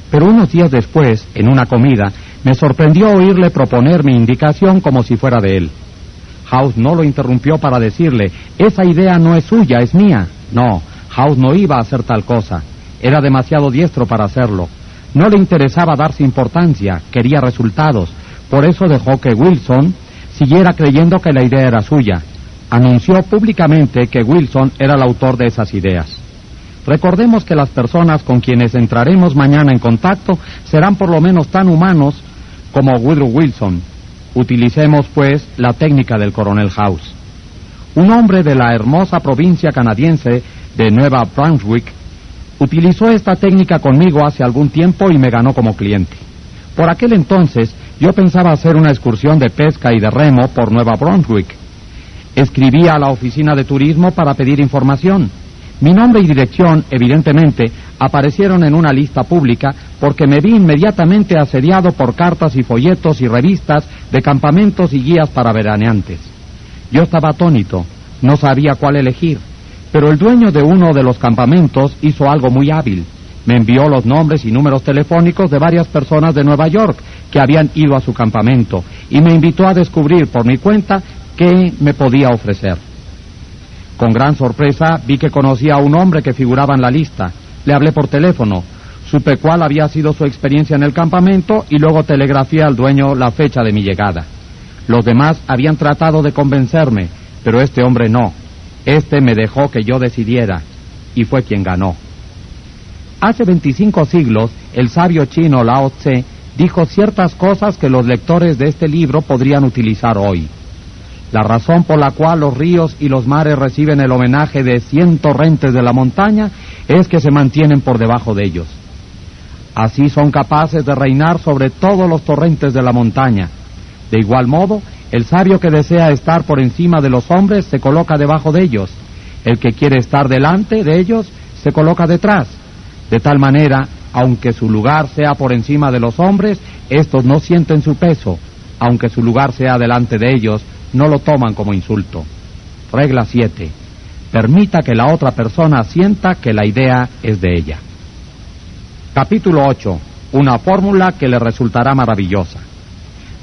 Pero unos días después, en una comida, me sorprendió oírle proponer mi indicación como si fuera de él. House no lo interrumpió para decirle, esa idea no es suya, es mía. No, House no iba a hacer tal cosa. Era demasiado diestro para hacerlo. No le interesaba darse importancia, quería resultados. Por eso dejó que Wilson siguiera creyendo que la idea era suya. Anunció públicamente que Wilson era el autor de esas ideas. Recordemos que las personas con quienes entraremos mañana en contacto serán por lo menos tan humanos como Woodrow Wilson, Utilicemos, pues, la técnica del coronel House. Un hombre de la hermosa provincia canadiense de Nueva Brunswick utilizó esta técnica conmigo hace algún tiempo y me ganó como cliente. Por aquel entonces yo pensaba hacer una excursión de pesca y de remo por Nueva Brunswick. Escribí a la oficina de turismo para pedir información. Mi nombre y dirección, evidentemente, aparecieron en una lista pública porque me vi inmediatamente asediado por cartas y folletos y revistas de campamentos y guías para veraneantes. Yo estaba atónito, no sabía cuál elegir, pero el dueño de uno de los campamentos hizo algo muy hábil. Me envió los nombres y números telefónicos de varias personas de Nueva York que habían ido a su campamento y me invitó a descubrir por mi cuenta qué me podía ofrecer. Con gran sorpresa vi que conocía a un hombre que figuraba en la lista. Le hablé por teléfono, supe cuál había sido su experiencia en el campamento y luego telegrafié al dueño la fecha de mi llegada. Los demás habían tratado de convencerme, pero este hombre no. Este me dejó que yo decidiera y fue quien ganó. Hace 25 siglos, el sabio chino Lao Tse dijo ciertas cosas que los lectores de este libro podrían utilizar hoy. La razón por la cual los ríos y los mares reciben el homenaje de cien torrentes de la montaña es que se mantienen por debajo de ellos. Así son capaces de reinar sobre todos los torrentes de la montaña. De igual modo, el sabio que desea estar por encima de los hombres se coloca debajo de ellos. El que quiere estar delante de ellos se coloca detrás. De tal manera, aunque su lugar sea por encima de los hombres, estos no sienten su peso. Aunque su lugar sea delante de ellos, no lo toman como insulto. Regla 7. Permita que la otra persona sienta que la idea es de ella. Capítulo 8. Una fórmula que le resultará maravillosa.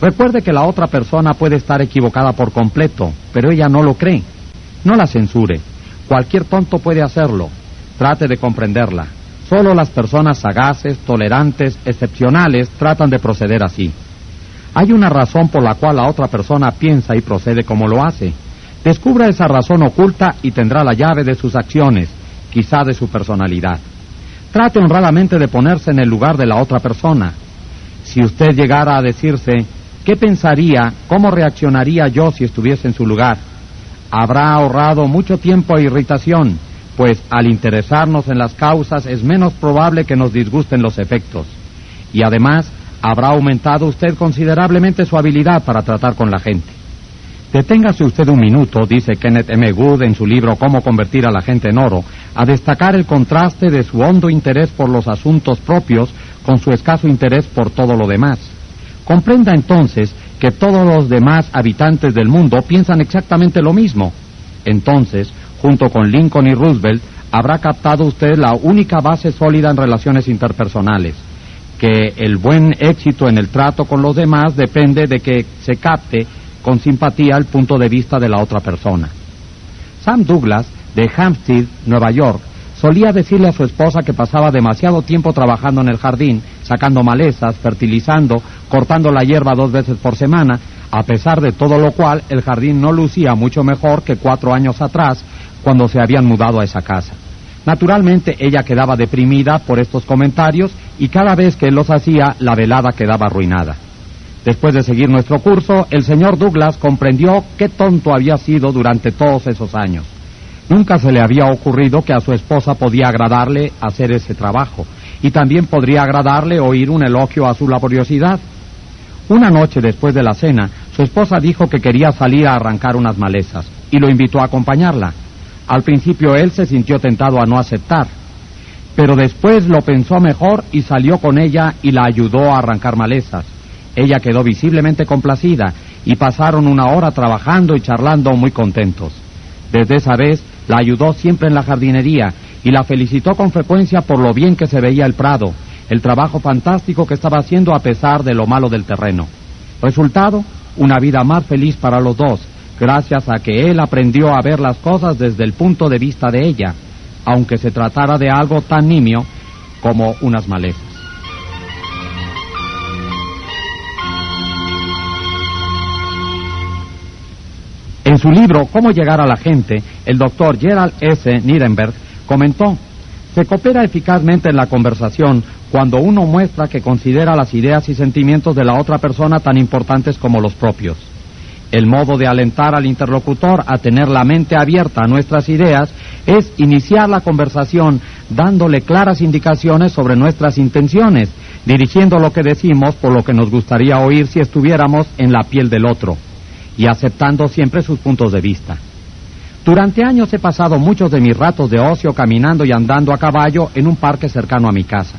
Recuerde que la otra persona puede estar equivocada por completo, pero ella no lo cree. No la censure. Cualquier tonto puede hacerlo. Trate de comprenderla. Solo las personas sagaces, tolerantes, excepcionales tratan de proceder así. Hay una razón por la cual la otra persona piensa y procede como lo hace. Descubra esa razón oculta y tendrá la llave de sus acciones, quizá de su personalidad. Trate honradamente de ponerse en el lugar de la otra persona. Si usted llegara a decirse, ¿qué pensaría, cómo reaccionaría yo si estuviese en su lugar? Habrá ahorrado mucho tiempo e irritación, pues al interesarnos en las causas es menos probable que nos disgusten los efectos. Y además, habrá aumentado usted considerablemente su habilidad para tratar con la gente. Deténgase usted un minuto, dice Kenneth M. Good en su libro Cómo convertir a la gente en oro, a destacar el contraste de su hondo interés por los asuntos propios con su escaso interés por todo lo demás. Comprenda entonces que todos los demás habitantes del mundo piensan exactamente lo mismo. Entonces, junto con Lincoln y Roosevelt, habrá captado usted la única base sólida en relaciones interpersonales que el buen éxito en el trato con los demás depende de que se capte con simpatía el punto de vista de la otra persona. Sam Douglas, de Hampstead, Nueva York, solía decirle a su esposa que pasaba demasiado tiempo trabajando en el jardín, sacando malezas, fertilizando, cortando la hierba dos veces por semana, a pesar de todo lo cual el jardín no lucía mucho mejor que cuatro años atrás, cuando se habían mudado a esa casa. Naturalmente ella quedaba deprimida por estos comentarios y cada vez que los hacía la velada quedaba arruinada. Después de seguir nuestro curso, el señor Douglas comprendió qué tonto había sido durante todos esos años. Nunca se le había ocurrido que a su esposa podía agradarle hacer ese trabajo y también podría agradarle oír un elogio a su laboriosidad. Una noche después de la cena, su esposa dijo que quería salir a arrancar unas malezas y lo invitó a acompañarla. Al principio él se sintió tentado a no aceptar, pero después lo pensó mejor y salió con ella y la ayudó a arrancar malezas. Ella quedó visiblemente complacida y pasaron una hora trabajando y charlando muy contentos. Desde esa vez la ayudó siempre en la jardinería y la felicitó con frecuencia por lo bien que se veía el prado, el trabajo fantástico que estaba haciendo a pesar de lo malo del terreno. Resultado, una vida más feliz para los dos, gracias a que él aprendió a ver las cosas desde el punto de vista de ella, aunque se tratara de algo tan nimio como unas malezas. En su libro Cómo llegar a la gente, el doctor Gerald S. Nirenberg comentó, se coopera eficazmente en la conversación cuando uno muestra que considera las ideas y sentimientos de la otra persona tan importantes como los propios. El modo de alentar al interlocutor a tener la mente abierta a nuestras ideas es iniciar la conversación dándole claras indicaciones sobre nuestras intenciones, dirigiendo lo que decimos por lo que nos gustaría oír si estuviéramos en la piel del otro y aceptando siempre sus puntos de vista. Durante años he pasado muchos de mis ratos de ocio caminando y andando a caballo en un parque cercano a mi casa.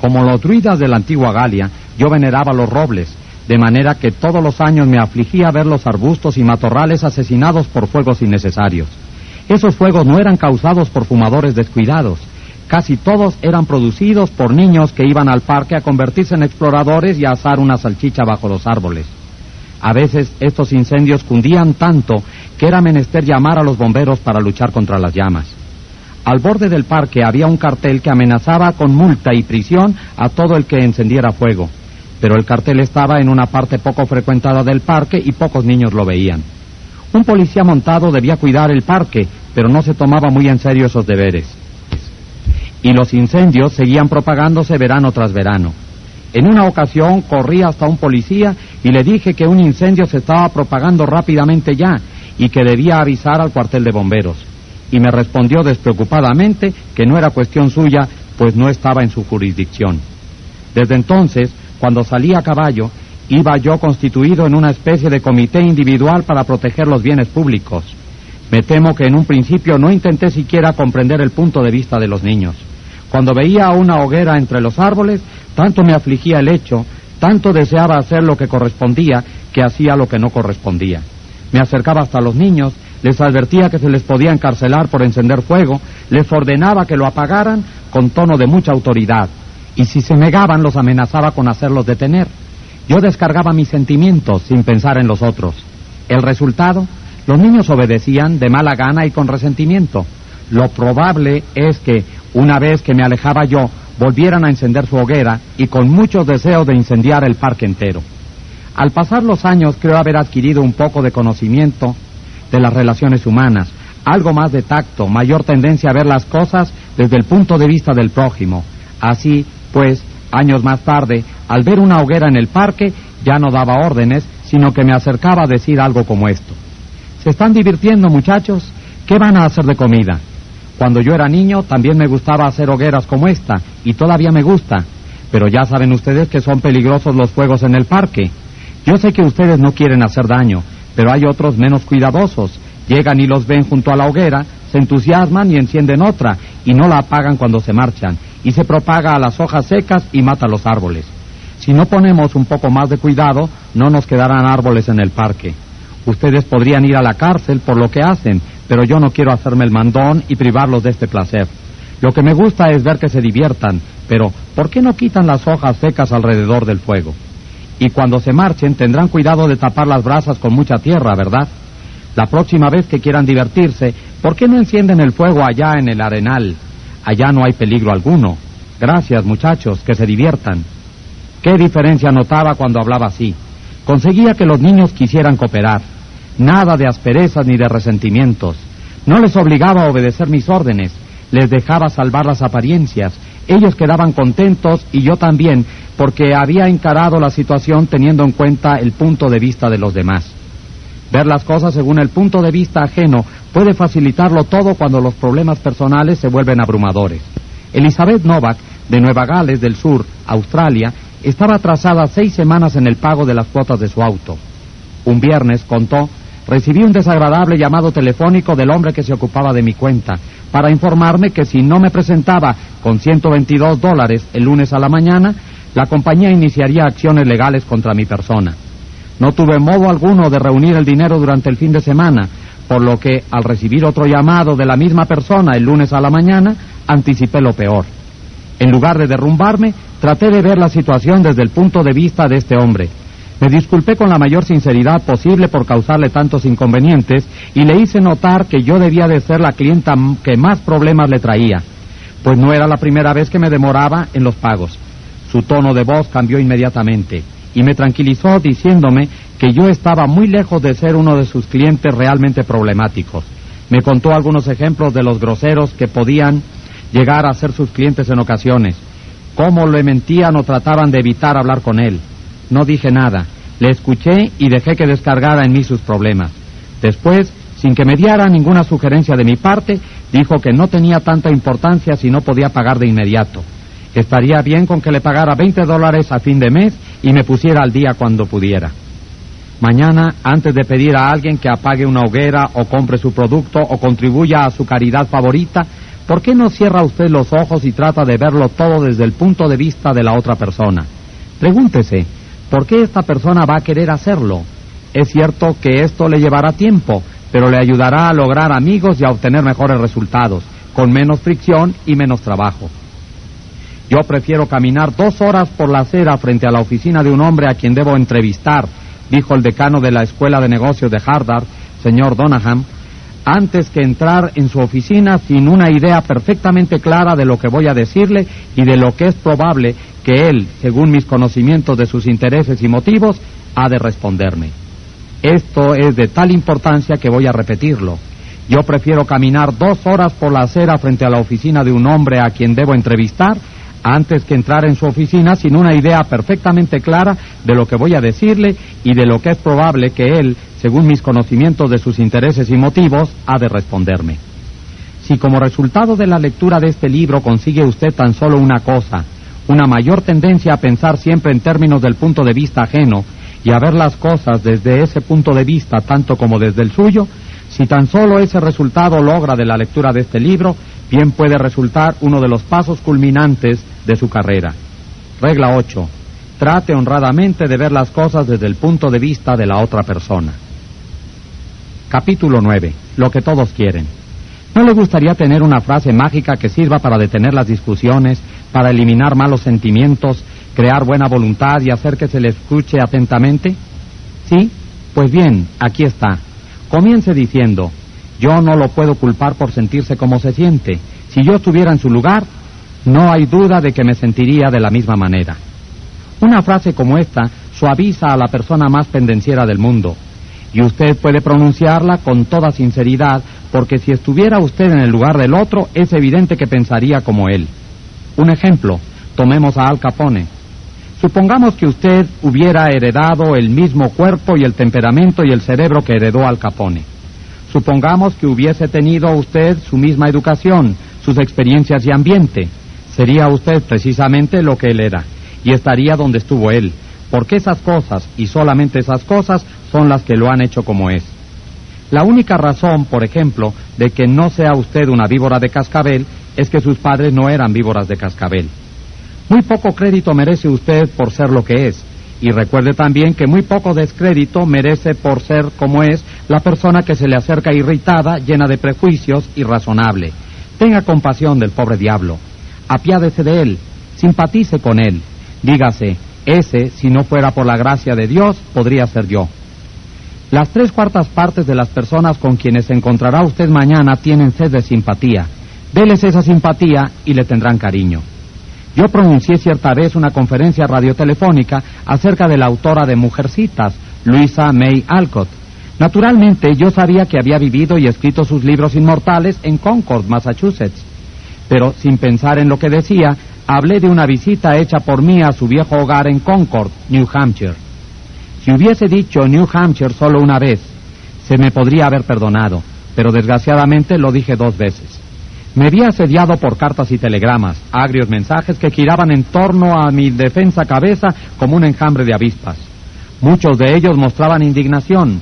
Como los druidas de la antigua Galia, yo veneraba los robles, de manera que todos los años me afligía ver los arbustos y matorrales asesinados por fuegos innecesarios. Esos fuegos no eran causados por fumadores descuidados, casi todos eran producidos por niños que iban al parque a convertirse en exploradores y a asar una salchicha bajo los árboles. A veces estos incendios cundían tanto que era menester llamar a los bomberos para luchar contra las llamas. Al borde del parque había un cartel que amenazaba con multa y prisión a todo el que encendiera fuego pero el cartel estaba en una parte poco frecuentada del parque y pocos niños lo veían. Un policía montado debía cuidar el parque, pero no se tomaba muy en serio esos deberes. Y los incendios seguían propagándose verano tras verano. En una ocasión corrí hasta un policía y le dije que un incendio se estaba propagando rápidamente ya y que debía avisar al cuartel de bomberos. Y me respondió despreocupadamente que no era cuestión suya, pues no estaba en su jurisdicción. Desde entonces cuando salí a caballo, iba yo constituido en una especie de comité individual para proteger los bienes públicos. Me temo que en un principio no intenté siquiera comprender el punto de vista de los niños. Cuando veía una hoguera entre los árboles, tanto me afligía el hecho, tanto deseaba hacer lo que correspondía, que hacía lo que no correspondía. Me acercaba hasta los niños, les advertía que se les podía encarcelar por encender fuego, les ordenaba que lo apagaran con tono de mucha autoridad y si se negaban los amenazaba con hacerlos detener. Yo descargaba mis sentimientos sin pensar en los otros. El resultado, los niños obedecían de mala gana y con resentimiento. Lo probable es que, una vez que me alejaba yo, volvieran a encender su hoguera y con mucho deseo de incendiar el parque entero. Al pasar los años creo haber adquirido un poco de conocimiento de las relaciones humanas, algo más de tacto, mayor tendencia a ver las cosas desde el punto de vista del prójimo. Así pues, años más tarde, al ver una hoguera en el parque, ya no daba órdenes, sino que me acercaba a decir algo como esto. ¿Se están divirtiendo, muchachos? ¿Qué van a hacer de comida? Cuando yo era niño también me gustaba hacer hogueras como esta, y todavía me gusta, pero ya saben ustedes que son peligrosos los fuegos en el parque. Yo sé que ustedes no quieren hacer daño, pero hay otros menos cuidadosos. Llegan y los ven junto a la hoguera, se entusiasman y encienden otra, y no la apagan cuando se marchan, y se propaga a las hojas secas y mata los árboles. Si no ponemos un poco más de cuidado, no nos quedarán árboles en el parque. Ustedes podrían ir a la cárcel por lo que hacen, pero yo no quiero hacerme el mandón y privarlos de este placer. Lo que me gusta es ver que se diviertan, pero ¿por qué no quitan las hojas secas alrededor del fuego? Y cuando se marchen tendrán cuidado de tapar las brasas con mucha tierra, ¿verdad? La próxima vez que quieran divertirse, ¿por qué no encienden el fuego allá en el arenal? Allá no hay peligro alguno. Gracias, muchachos, que se diviertan. ¿Qué diferencia notaba cuando hablaba así? Conseguía que los niños quisieran cooperar. Nada de asperezas ni de resentimientos. No les obligaba a obedecer mis órdenes. Les dejaba salvar las apariencias. Ellos quedaban contentos y yo también, porque había encarado la situación teniendo en cuenta el punto de vista de los demás. Ver las cosas según el punto de vista ajeno puede facilitarlo todo cuando los problemas personales se vuelven abrumadores. Elizabeth Novak, de Nueva Gales del Sur, Australia, estaba atrasada seis semanas en el pago de las cuotas de su auto. Un viernes, contó, recibí un desagradable llamado telefónico del hombre que se ocupaba de mi cuenta para informarme que si no me presentaba con 122 dólares el lunes a la mañana, la compañía iniciaría acciones legales contra mi persona. No tuve modo alguno de reunir el dinero durante el fin de semana, por lo que al recibir otro llamado de la misma persona el lunes a la mañana, anticipé lo peor. En lugar de derrumbarme, traté de ver la situación desde el punto de vista de este hombre. Me disculpé con la mayor sinceridad posible por causarle tantos inconvenientes y le hice notar que yo debía de ser la clienta que más problemas le traía, pues no era la primera vez que me demoraba en los pagos. Su tono de voz cambió inmediatamente y me tranquilizó diciéndome que yo estaba muy lejos de ser uno de sus clientes realmente problemáticos. Me contó algunos ejemplos de los groseros que podían llegar a ser sus clientes en ocasiones, cómo le mentían o trataban de evitar hablar con él. No dije nada, le escuché y dejé que descargara en mí sus problemas. Después, sin que me diera ninguna sugerencia de mi parte, dijo que no tenía tanta importancia si no podía pagar de inmediato. Estaría bien con que le pagara 20 dólares a fin de mes y me pusiera al día cuando pudiera. Mañana, antes de pedir a alguien que apague una hoguera o compre su producto o contribuya a su caridad favorita, ¿por qué no cierra usted los ojos y trata de verlo todo desde el punto de vista de la otra persona? Pregúntese, ¿por qué esta persona va a querer hacerlo? Es cierto que esto le llevará tiempo, pero le ayudará a lograr amigos y a obtener mejores resultados, con menos fricción y menos trabajo. Yo prefiero caminar dos horas por la acera frente a la oficina de un hombre a quien debo entrevistar dijo el decano de la Escuela de Negocios de Harvard, señor Donaham, antes que entrar en su oficina sin una idea perfectamente clara de lo que voy a decirle y de lo que es probable que él, según mis conocimientos de sus intereses y motivos, ha de responderme. Esto es de tal importancia que voy a repetirlo. Yo prefiero caminar dos horas por la acera frente a la oficina de un hombre a quien debo entrevistar antes que entrar en su oficina sin una idea perfectamente clara de lo que voy a decirle y de lo que es probable que él, según mis conocimientos de sus intereses y motivos, ha de responderme. Si como resultado de la lectura de este libro consigue usted tan solo una cosa, una mayor tendencia a pensar siempre en términos del punto de vista ajeno y a ver las cosas desde ese punto de vista tanto como desde el suyo, si tan solo ese resultado logra de la lectura de este libro, bien puede resultar uno de los pasos culminantes de su carrera. Regla 8. Trate honradamente de ver las cosas desde el punto de vista de la otra persona. Capítulo 9. Lo que todos quieren. ¿No le gustaría tener una frase mágica que sirva para detener las discusiones, para eliminar malos sentimientos, crear buena voluntad y hacer que se le escuche atentamente? ¿Sí? Pues bien, aquí está. Comience diciendo, yo no lo puedo culpar por sentirse como se siente. Si yo estuviera en su lugar, no hay duda de que me sentiría de la misma manera. Una frase como esta suaviza a la persona más pendenciera del mundo. Y usted puede pronunciarla con toda sinceridad, porque si estuviera usted en el lugar del otro, es evidente que pensaría como él. Un ejemplo, tomemos a Al Capone. Supongamos que usted hubiera heredado el mismo cuerpo y el temperamento y el cerebro que heredó Al Capone. Supongamos que hubiese tenido usted su misma educación, sus experiencias y ambiente sería usted precisamente lo que él era y estaría donde estuvo él, porque esas cosas y solamente esas cosas son las que lo han hecho como es. La única razón, por ejemplo, de que no sea usted una víbora de cascabel es que sus padres no eran víboras de cascabel. Muy poco crédito merece usted por ser lo que es, y recuerde también que muy poco descrédito merece por ser como es la persona que se le acerca irritada, llena de prejuicios, y razonable. Tenga compasión del pobre diablo apiádese de él, simpatice con él, dígase, ese, si no fuera por la gracia de Dios, podría ser yo. Las tres cuartas partes de las personas con quienes se encontrará usted mañana tienen sed de simpatía. Déles esa simpatía y le tendrán cariño. Yo pronuncié cierta vez una conferencia radiotelefónica acerca de la autora de Mujercitas, Luisa May Alcott. Naturalmente, yo sabía que había vivido y escrito sus libros inmortales en Concord, Massachusetts pero sin pensar en lo que decía, hablé de una visita hecha por mí a su viejo hogar en Concord, New Hampshire. Si hubiese dicho New Hampshire solo una vez, se me podría haber perdonado, pero desgraciadamente lo dije dos veces. Me vi asediado por cartas y telegramas, agrios mensajes que giraban en torno a mi defensa cabeza como un enjambre de avispas. Muchos de ellos mostraban indignación,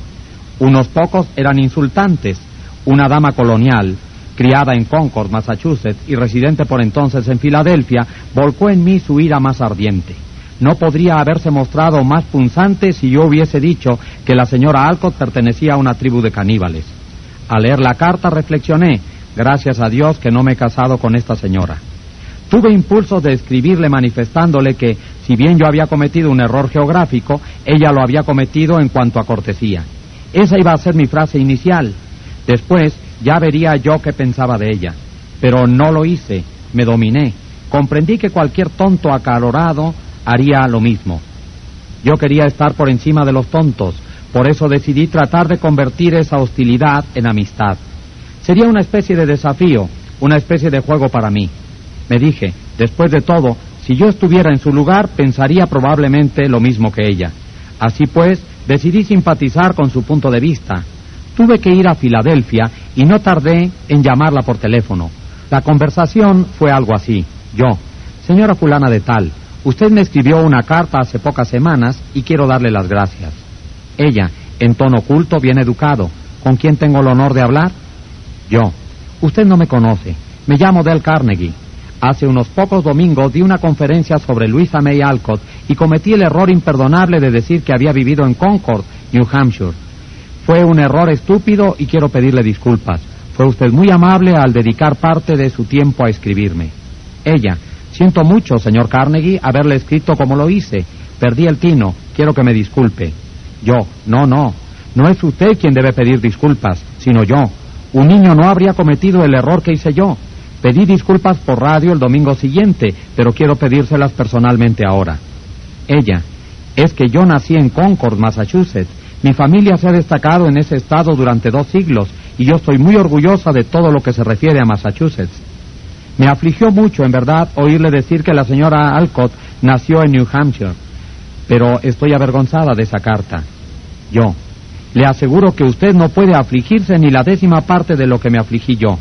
unos pocos eran insultantes. Una dama colonial, criada en Concord, Massachusetts, y residente por entonces en Filadelfia, volcó en mí su ira más ardiente. No podría haberse mostrado más punzante si yo hubiese dicho que la señora Alcott pertenecía a una tribu de caníbales. Al leer la carta reflexioné, gracias a Dios que no me he casado con esta señora. Tuve impulso de escribirle manifestándole que, si bien yo había cometido un error geográfico, ella lo había cometido en cuanto a cortesía. Esa iba a ser mi frase inicial. Después, ya vería yo qué pensaba de ella. Pero no lo hice, me dominé. Comprendí que cualquier tonto acalorado haría lo mismo. Yo quería estar por encima de los tontos, por eso decidí tratar de convertir esa hostilidad en amistad. Sería una especie de desafío, una especie de juego para mí. Me dije, después de todo, si yo estuviera en su lugar, pensaría probablemente lo mismo que ella. Así pues, decidí simpatizar con su punto de vista, Tuve que ir a Filadelfia y no tardé en llamarla por teléfono. La conversación fue algo así. Yo, señora fulana de tal, usted me escribió una carta hace pocas semanas y quiero darle las gracias. Ella, en tono oculto, bien educado. ¿Con quién tengo el honor de hablar? Yo. Usted no me conoce. Me llamo Del Carnegie. Hace unos pocos domingos di una conferencia sobre Luisa May Alcott y cometí el error imperdonable de decir que había vivido en Concord, New Hampshire. Fue un error estúpido y quiero pedirle disculpas. Fue usted muy amable al dedicar parte de su tiempo a escribirme. Ella, siento mucho, señor Carnegie, haberle escrito como lo hice. Perdí el tino. Quiero que me disculpe. Yo, no, no. No es usted quien debe pedir disculpas, sino yo. Un niño no habría cometido el error que hice yo. Pedí disculpas por radio el domingo siguiente, pero quiero pedírselas personalmente ahora. Ella, es que yo nací en Concord, Massachusetts. Mi familia se ha destacado en ese estado durante dos siglos y yo estoy muy orgullosa de todo lo que se refiere a Massachusetts. Me afligió mucho, en verdad, oírle decir que la señora Alcott nació en New Hampshire, pero estoy avergonzada de esa carta. Yo, le aseguro que usted no puede afligirse ni la décima parte de lo que me afligí yo.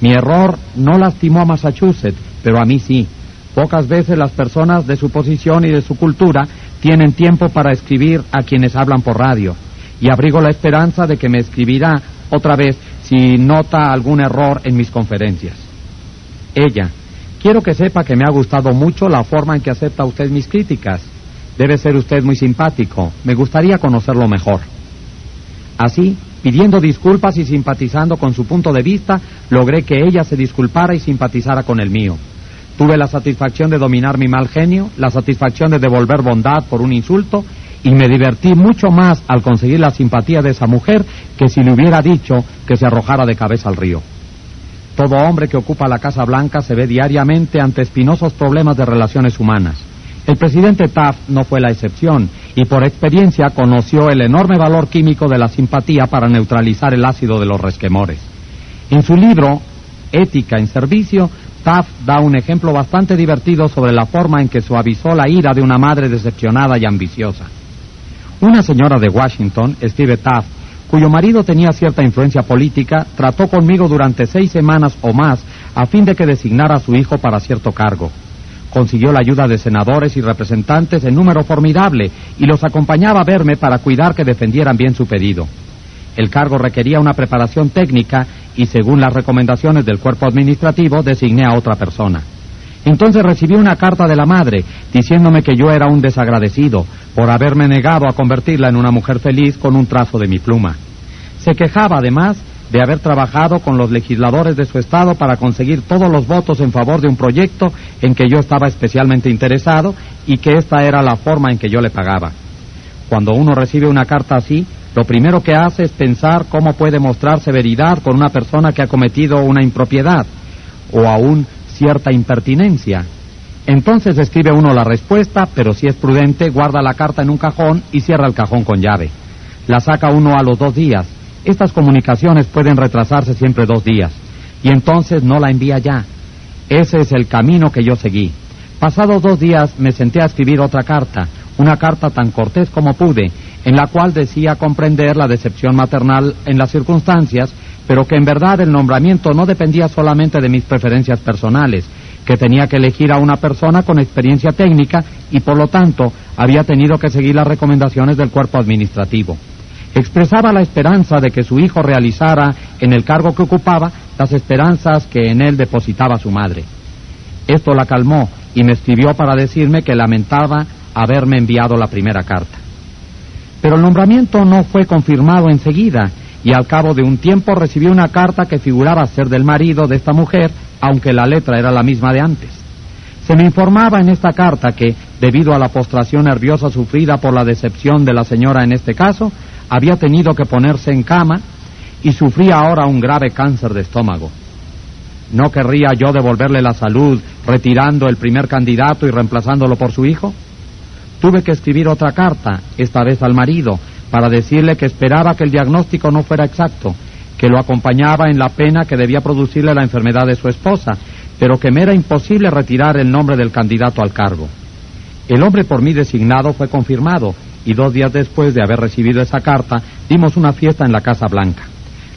Mi error no lastimó a Massachusetts, pero a mí sí. Pocas veces las personas de su posición y de su cultura tienen tiempo para escribir a quienes hablan por radio. Y abrigo la esperanza de que me escribirá otra vez si nota algún error en mis conferencias. Ella, quiero que sepa que me ha gustado mucho la forma en que acepta usted mis críticas. Debe ser usted muy simpático. Me gustaría conocerlo mejor. Así, Pidiendo disculpas y simpatizando con su punto de vista, logré que ella se disculpara y simpatizara con el mío. Tuve la satisfacción de dominar mi mal genio, la satisfacción de devolver bondad por un insulto y me divertí mucho más al conseguir la simpatía de esa mujer que si le hubiera dicho que se arrojara de cabeza al río. Todo hombre que ocupa la Casa Blanca se ve diariamente ante espinosos problemas de relaciones humanas. El presidente Taft no fue la excepción y por experiencia conoció el enorme valor químico de la simpatía para neutralizar el ácido de los resquemores. En su libro Ética en Servicio, Taft da un ejemplo bastante divertido sobre la forma en que suavizó la ira de una madre decepcionada y ambiciosa. Una señora de Washington, Steve Taft, cuyo marido tenía cierta influencia política, trató conmigo durante seis semanas o más a fin de que designara a su hijo para cierto cargo consiguió la ayuda de senadores y representantes en número formidable y los acompañaba a verme para cuidar que defendieran bien su pedido. El cargo requería una preparación técnica y según las recomendaciones del cuerpo administrativo designé a otra persona. Entonces recibí una carta de la madre diciéndome que yo era un desagradecido por haberme negado a convertirla en una mujer feliz con un trazo de mi pluma. Se quejaba además de haber trabajado con los legisladores de su estado para conseguir todos los votos en favor de un proyecto en que yo estaba especialmente interesado y que esta era la forma en que yo le pagaba. Cuando uno recibe una carta así, lo primero que hace es pensar cómo puede mostrar severidad con una persona que ha cometido una impropiedad o aún cierta impertinencia. Entonces escribe uno la respuesta, pero si es prudente, guarda la carta en un cajón y cierra el cajón con llave. La saca uno a los dos días estas comunicaciones pueden retrasarse siempre dos días y entonces no la envía ya. Ese es el camino que yo seguí. Pasados dos días me senté a escribir otra carta, una carta tan cortés como pude, en la cual decía comprender la decepción maternal en las circunstancias, pero que en verdad el nombramiento no dependía solamente de mis preferencias personales, que tenía que elegir a una persona con experiencia técnica y por lo tanto había tenido que seguir las recomendaciones del cuerpo administrativo expresaba la esperanza de que su hijo realizara en el cargo que ocupaba las esperanzas que en él depositaba su madre. Esto la calmó y me escribió para decirme que lamentaba haberme enviado la primera carta. Pero el nombramiento no fue confirmado enseguida y al cabo de un tiempo recibí una carta que figuraba ser del marido de esta mujer, aunque la letra era la misma de antes. Se me informaba en esta carta que, debido a la postración nerviosa sufrida por la decepción de la señora en este caso, había tenido que ponerse en cama y sufría ahora un grave cáncer de estómago. ¿No querría yo devolverle la salud retirando el primer candidato y reemplazándolo por su hijo? Tuve que escribir otra carta, esta vez al marido, para decirle que esperaba que el diagnóstico no fuera exacto, que lo acompañaba en la pena que debía producirle la enfermedad de su esposa, pero que me era imposible retirar el nombre del candidato al cargo. El hombre por mí designado fue confirmado y dos días después de haber recibido esa carta dimos una fiesta en la Casa Blanca.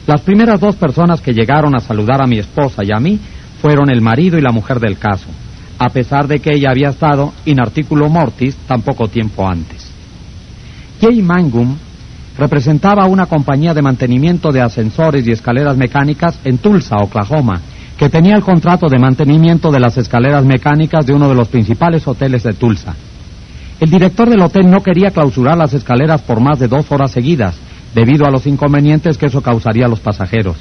Las primeras dos personas que llegaron a saludar a mi esposa y a mí fueron el marido y la mujer del caso, a pesar de que ella había estado in articulo mortis tan poco tiempo antes. Jay Mangum representaba una compañía de mantenimiento de ascensores y escaleras mecánicas en Tulsa, Oklahoma, que tenía el contrato de mantenimiento de las escaleras mecánicas de uno de los principales hoteles de Tulsa. El director del hotel no quería clausurar las escaleras por más de dos horas seguidas, debido a los inconvenientes que eso causaría a los pasajeros.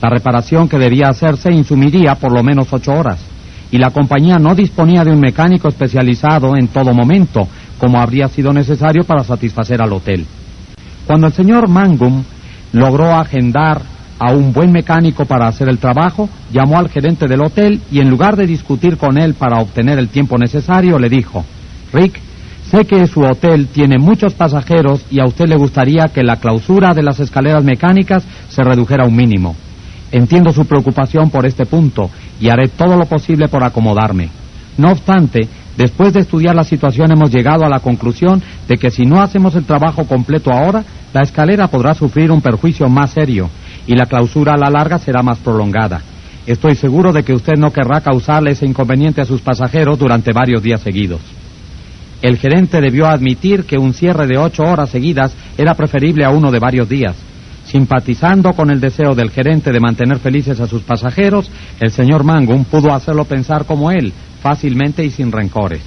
La reparación que debía hacerse insumiría por lo menos ocho horas, y la compañía no disponía de un mecánico especializado en todo momento, como habría sido necesario para satisfacer al hotel. Cuando el señor Mangum logró agendar a un buen mecánico para hacer el trabajo, llamó al gerente del hotel y en lugar de discutir con él para obtener el tiempo necesario, le dijo, Rick, sé que su hotel tiene muchos pasajeros y a usted le gustaría que la clausura de las escaleras mecánicas se redujera a un mínimo. Entiendo su preocupación por este punto y haré todo lo posible por acomodarme. No obstante, después de estudiar la situación hemos llegado a la conclusión de que si no hacemos el trabajo completo ahora, la escalera podrá sufrir un perjuicio más serio y la clausura a la larga será más prolongada. Estoy seguro de que usted no querrá causarle ese inconveniente a sus pasajeros durante varios días seguidos. El gerente debió admitir que un cierre de ocho horas seguidas era preferible a uno de varios días. Simpatizando con el deseo del gerente de mantener felices a sus pasajeros, el señor Mangum pudo hacerlo pensar como él, fácilmente y sin rencores.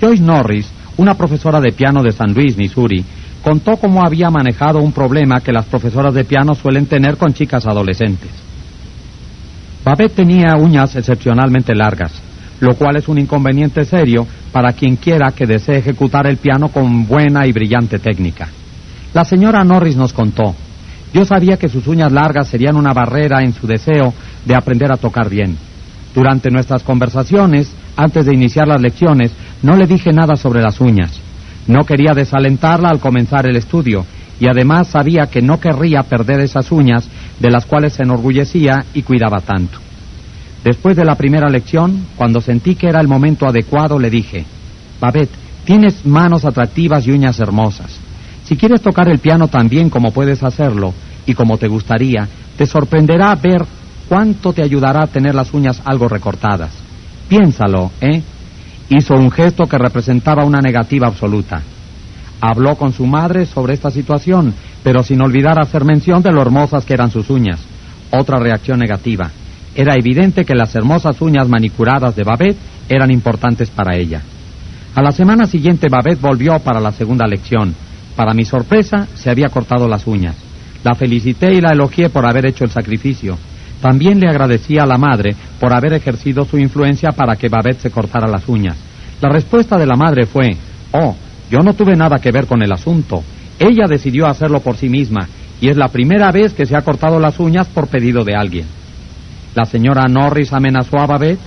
Joyce Norris, una profesora de piano de San Luis, Missouri, contó cómo había manejado un problema que las profesoras de piano suelen tener con chicas adolescentes. Babette tenía uñas excepcionalmente largas, lo cual es un inconveniente serio para quien quiera que desee ejecutar el piano con buena y brillante técnica. La señora Norris nos contó, yo sabía que sus uñas largas serían una barrera en su deseo de aprender a tocar bien. Durante nuestras conversaciones, antes de iniciar las lecciones, no le dije nada sobre las uñas. No quería desalentarla al comenzar el estudio y además sabía que no querría perder esas uñas de las cuales se enorgullecía y cuidaba tanto. Después de la primera lección, cuando sentí que era el momento adecuado, le dije, Babette, tienes manos atractivas y uñas hermosas. Si quieres tocar el piano tan bien como puedes hacerlo y como te gustaría, te sorprenderá ver cuánto te ayudará a tener las uñas algo recortadas. Piénsalo, ¿eh? Hizo un gesto que representaba una negativa absoluta. Habló con su madre sobre esta situación, pero sin olvidar hacer mención de lo hermosas que eran sus uñas. Otra reacción negativa. Era evidente que las hermosas uñas manicuradas de Babette eran importantes para ella. A la semana siguiente Babette volvió para la segunda lección. Para mi sorpresa, se había cortado las uñas. La felicité y la elogié por haber hecho el sacrificio. También le agradecía a la madre por haber ejercido su influencia para que Babette se cortara las uñas. La respuesta de la madre fue, oh, yo no tuve nada que ver con el asunto. Ella decidió hacerlo por sí misma y es la primera vez que se ha cortado las uñas por pedido de alguien. La señora Norris amenazó a Babette.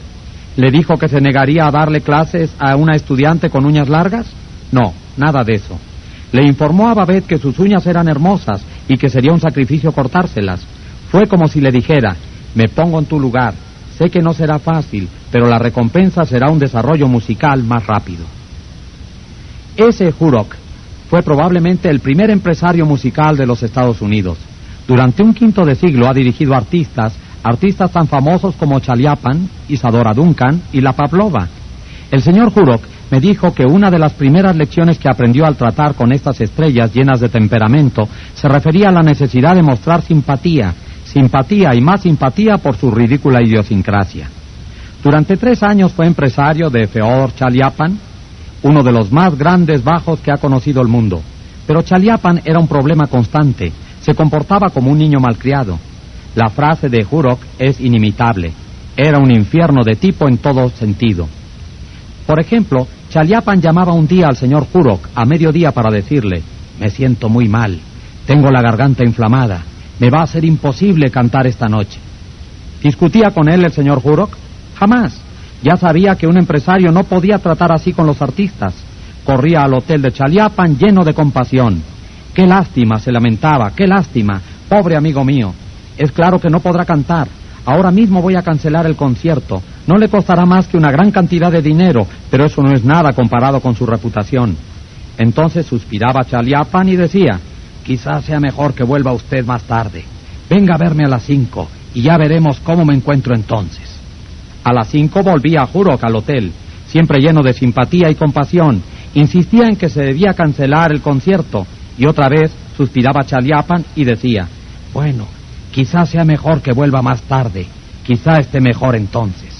¿Le dijo que se negaría a darle clases a una estudiante con uñas largas? No, nada de eso. Le informó a Babette que sus uñas eran hermosas y que sería un sacrificio cortárselas. Fue como si le dijera, me pongo en tu lugar. Sé que no será fácil, pero la recompensa será un desarrollo musical más rápido. Ese Hurok fue probablemente el primer empresario musical de los Estados Unidos. Durante un quinto de siglo ha dirigido artistas, artistas tan famosos como Chaliapan, Isadora Duncan y La Pavlova. El señor Hurok me dijo que una de las primeras lecciones que aprendió al tratar con estas estrellas llenas de temperamento se refería a la necesidad de mostrar simpatía, simpatía y más simpatía por su ridícula idiosincrasia. Durante tres años fue empresario de Feodor Chaliapan, uno de los más grandes bajos que ha conocido el mundo. Pero Chaliapan era un problema constante, se comportaba como un niño malcriado. La frase de Hurok es inimitable, era un infierno de tipo en todo sentido. Por ejemplo, Chaliapan llamaba un día al señor Hurok a mediodía para decirle, me siento muy mal, tengo la garganta inflamada, me va a ser imposible cantar esta noche. ¿Discutía con él el señor Hurok? Jamás. Ya sabía que un empresario no podía tratar así con los artistas. Corría al hotel de Chaliapan lleno de compasión. Qué lástima, se lamentaba, qué lástima, pobre amigo mío. Es claro que no podrá cantar. Ahora mismo voy a cancelar el concierto. No le costará más que una gran cantidad de dinero, pero eso no es nada comparado con su reputación. Entonces suspiraba Chaliapan y decía, Quizás sea mejor que vuelva usted más tarde. Venga a verme a las cinco y ya veremos cómo me encuentro entonces. A las cinco volvía a Jurok al hotel, siempre lleno de simpatía y compasión. Insistía en que se debía cancelar el concierto y otra vez suspiraba Chaliapan y decía, bueno, quizás sea mejor que vuelva más tarde, quizá esté mejor entonces.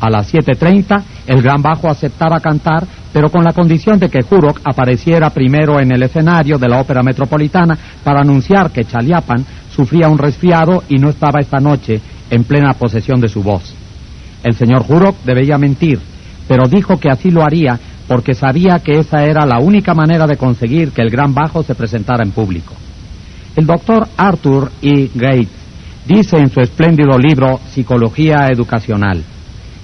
A las 7.30 el gran bajo aceptaba cantar, pero con la condición de que Jurok apareciera primero en el escenario de la ópera metropolitana para anunciar que Chaliapan sufría un resfriado y no estaba esta noche en plena posesión de su voz. El señor Jurok debía mentir, pero dijo que así lo haría porque sabía que esa era la única manera de conseguir que el gran bajo se presentara en público. El doctor Arthur E. Gates dice en su espléndido libro Psicología Educacional,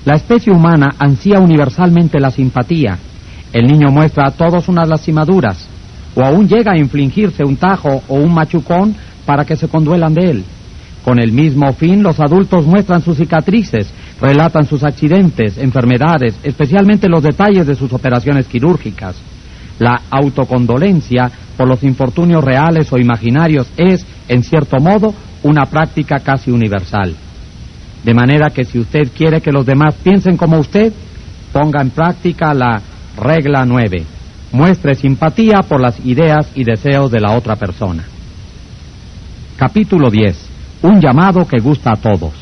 la especie humana ansía universalmente la simpatía. El niño muestra a todos unas lastimaduras, o aún llega a infligirse un tajo o un machucón para que se conduelan de él. Con el mismo fin, los adultos muestran sus cicatrices, relatan sus accidentes, enfermedades, especialmente los detalles de sus operaciones quirúrgicas. La autocondolencia por los infortunios reales o imaginarios es, en cierto modo, una práctica casi universal. De manera que si usted quiere que los demás piensen como usted, ponga en práctica la regla 9. Muestre simpatía por las ideas y deseos de la otra persona. Capítulo 10. Un llamado que gusta a todos.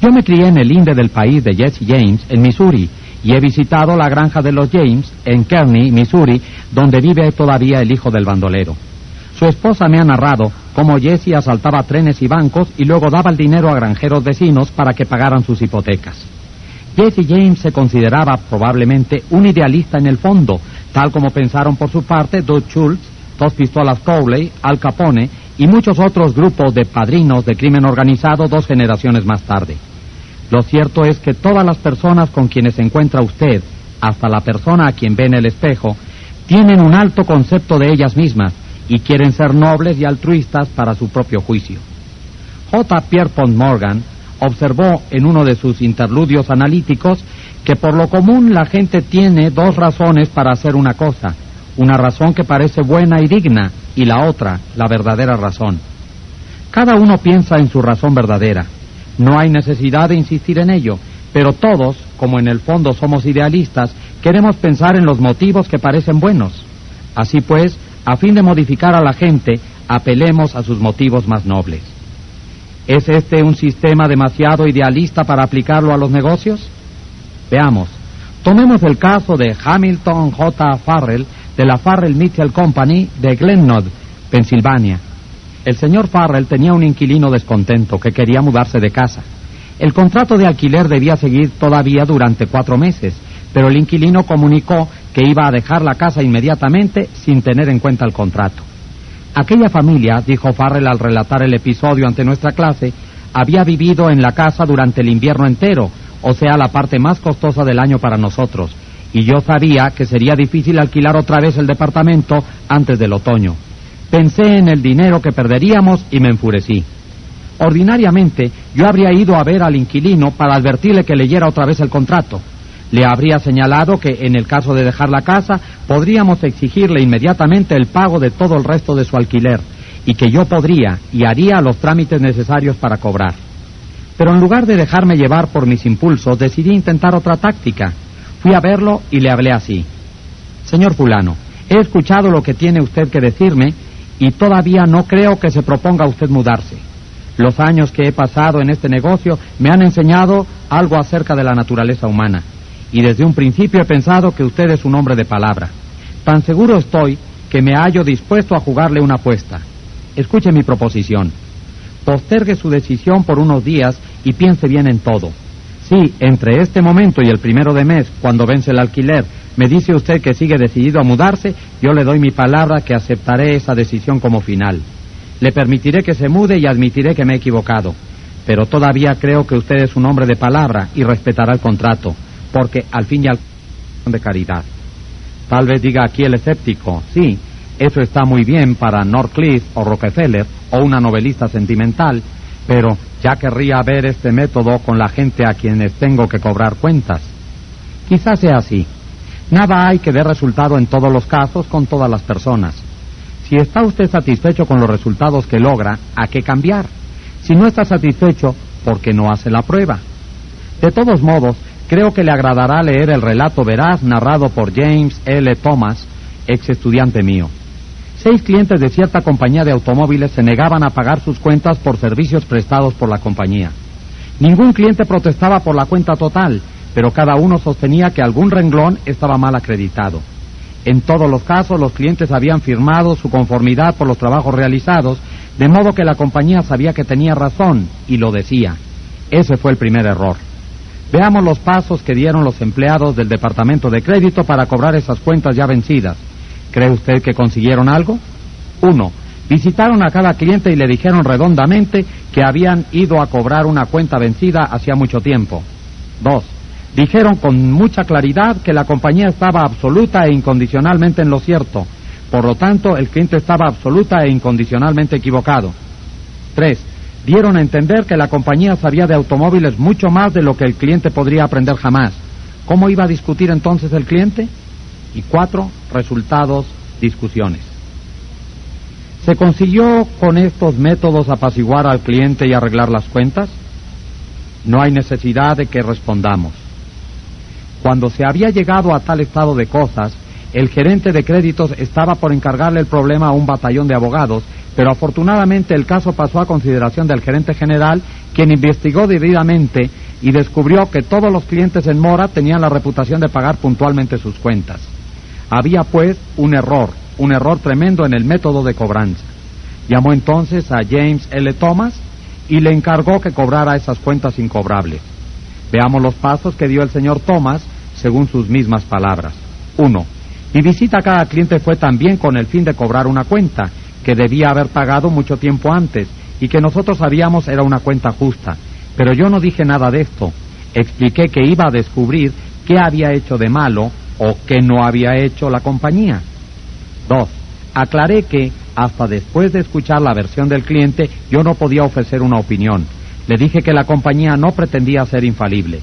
Yo me crié en el Inde del país de Jesse James, en Missouri, y he visitado la granja de los James, en Kearney, Missouri, donde vive todavía el hijo del bandolero. Su esposa me ha narrado cómo Jesse asaltaba trenes y bancos y luego daba el dinero a granjeros vecinos para que pagaran sus hipotecas. Jesse James se consideraba probablemente un idealista en el fondo, tal como pensaron por su parte Doug Schultz, Dos Pistolas Crowley, Al Capone y muchos otros grupos de padrinos de crimen organizado dos generaciones más tarde. Lo cierto es que todas las personas con quienes se encuentra usted, hasta la persona a quien ve en el espejo, tienen un alto concepto de ellas mismas y quieren ser nobles y altruistas para su propio juicio. J. Pierpont Morgan observó en uno de sus interludios analíticos que por lo común la gente tiene dos razones para hacer una cosa, una razón que parece buena y digna y la otra, la verdadera razón. Cada uno piensa en su razón verdadera. No hay necesidad de insistir en ello, pero todos, como en el fondo somos idealistas, queremos pensar en los motivos que parecen buenos. Así pues, a fin de modificar a la gente, apelemos a sus motivos más nobles. ¿Es este un sistema demasiado idealista para aplicarlo a los negocios? Veamos. Tomemos el caso de Hamilton J. Farrell de la Farrell Mitchell Company de Glennod, Pensilvania. El señor Farrell tenía un inquilino descontento que quería mudarse de casa. El contrato de alquiler debía seguir todavía durante cuatro meses, pero el inquilino comunicó que iba a dejar la casa inmediatamente sin tener en cuenta el contrato. Aquella familia, dijo Farrell al relatar el episodio ante nuestra clase, había vivido en la casa durante el invierno entero, o sea, la parte más costosa del año para nosotros, y yo sabía que sería difícil alquilar otra vez el departamento antes del otoño. Pensé en el dinero que perderíamos y me enfurecí. Ordinariamente, yo habría ido a ver al inquilino para advertirle que leyera otra vez el contrato. Le habría señalado que en el caso de dejar la casa podríamos exigirle inmediatamente el pago de todo el resto de su alquiler y que yo podría y haría los trámites necesarios para cobrar. Pero en lugar de dejarme llevar por mis impulsos, decidí intentar otra táctica. Fui a verlo y le hablé así. Señor fulano, he escuchado lo que tiene usted que decirme y todavía no creo que se proponga usted mudarse. Los años que he pasado en este negocio me han enseñado algo acerca de la naturaleza humana y desde un principio he pensado que usted es un hombre de palabra. Tan seguro estoy que me hallo dispuesto a jugarle una apuesta. Escuche mi proposición. Postergue su decisión por unos días y piense bien en todo. Si entre este momento y el primero de mes, cuando vence el alquiler, me dice usted que sigue decidido a mudarse, yo le doy mi palabra que aceptaré esa decisión como final. Le permitiré que se mude y admitiré que me he equivocado. Pero todavía creo que usted es un hombre de palabra y respetará el contrato porque al fin y al de caridad. Tal vez diga aquí el escéptico, sí, eso está muy bien para Northcliffe o Rockefeller o una novelista sentimental, pero ya querría ver este método con la gente a quienes tengo que cobrar cuentas. Quizás sea así. Nada hay que dé resultado en todos los casos con todas las personas. Si está usted satisfecho con los resultados que logra, ¿a qué cambiar? Si no está satisfecho, ¿por qué no hace la prueba? De todos modos, Creo que le agradará leer el relato veraz narrado por James L. Thomas, ex estudiante mío. seis clientes de cierta compañía de automóviles se negaban a pagar sus cuentas por servicios prestados por la compañía. Ningún cliente protestaba por la cuenta total, pero cada uno sostenía que algún renglón estaba mal acreditado. En todos los casos, los clientes habían firmado su conformidad por los trabajos realizados, de modo que la compañía sabía que tenía razón y lo decía. Ese fue el primer error. Veamos los pasos que dieron los empleados del Departamento de Crédito para cobrar esas cuentas ya vencidas. ¿Cree usted que consiguieron algo? Uno, visitaron a cada cliente y le dijeron redondamente que habían ido a cobrar una cuenta vencida hacía mucho tiempo. Dos, dijeron con mucha claridad que la compañía estaba absoluta e incondicionalmente en lo cierto. Por lo tanto, el cliente estaba absoluta e incondicionalmente equivocado. Tres, dieron a entender que la compañía sabía de automóviles mucho más de lo que el cliente podría aprender jamás. ¿Cómo iba a discutir entonces el cliente? Y cuatro, resultados, discusiones. ¿Se consiguió con estos métodos apaciguar al cliente y arreglar las cuentas? No hay necesidad de que respondamos. Cuando se había llegado a tal estado de cosas, el gerente de créditos estaba por encargarle el problema a un batallón de abogados, pero afortunadamente el caso pasó a consideración del gerente general, quien investigó debidamente y descubrió que todos los clientes en mora tenían la reputación de pagar puntualmente sus cuentas. Había pues un error, un error tremendo en el método de cobranza. Llamó entonces a James L. Thomas y le encargó que cobrara esas cuentas incobrables. Veamos los pasos que dio el señor Thomas según sus mismas palabras. Uno, Mi visita a cada cliente fue también con el fin de cobrar una cuenta que debía haber pagado mucho tiempo antes y que nosotros sabíamos era una cuenta justa. Pero yo no dije nada de esto. Expliqué que iba a descubrir qué había hecho de malo o que no había hecho la compañía. Dos, aclaré que hasta después de escuchar la versión del cliente yo no podía ofrecer una opinión. Le dije que la compañía no pretendía ser infalible.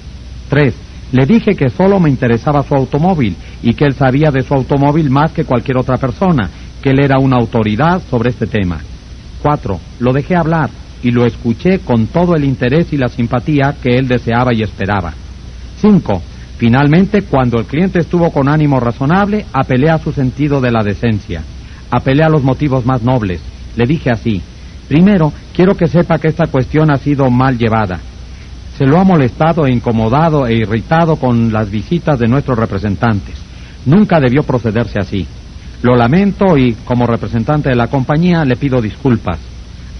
Tres, le dije que solo me interesaba su automóvil y que él sabía de su automóvil más que cualquier otra persona, que él era una autoridad sobre este tema. Cuatro, lo dejé hablar y lo escuché con todo el interés y la simpatía que él deseaba y esperaba. Cinco, Finalmente, cuando el cliente estuvo con ánimo razonable, apelé a su sentido de la decencia. Apelé a los motivos más nobles. Le dije así, primero, quiero que sepa que esta cuestión ha sido mal llevada. Se lo ha molestado incomodado e irritado con las visitas de nuestros representantes. Nunca debió procederse así. Lo lamento y, como representante de la compañía, le pido disculpas.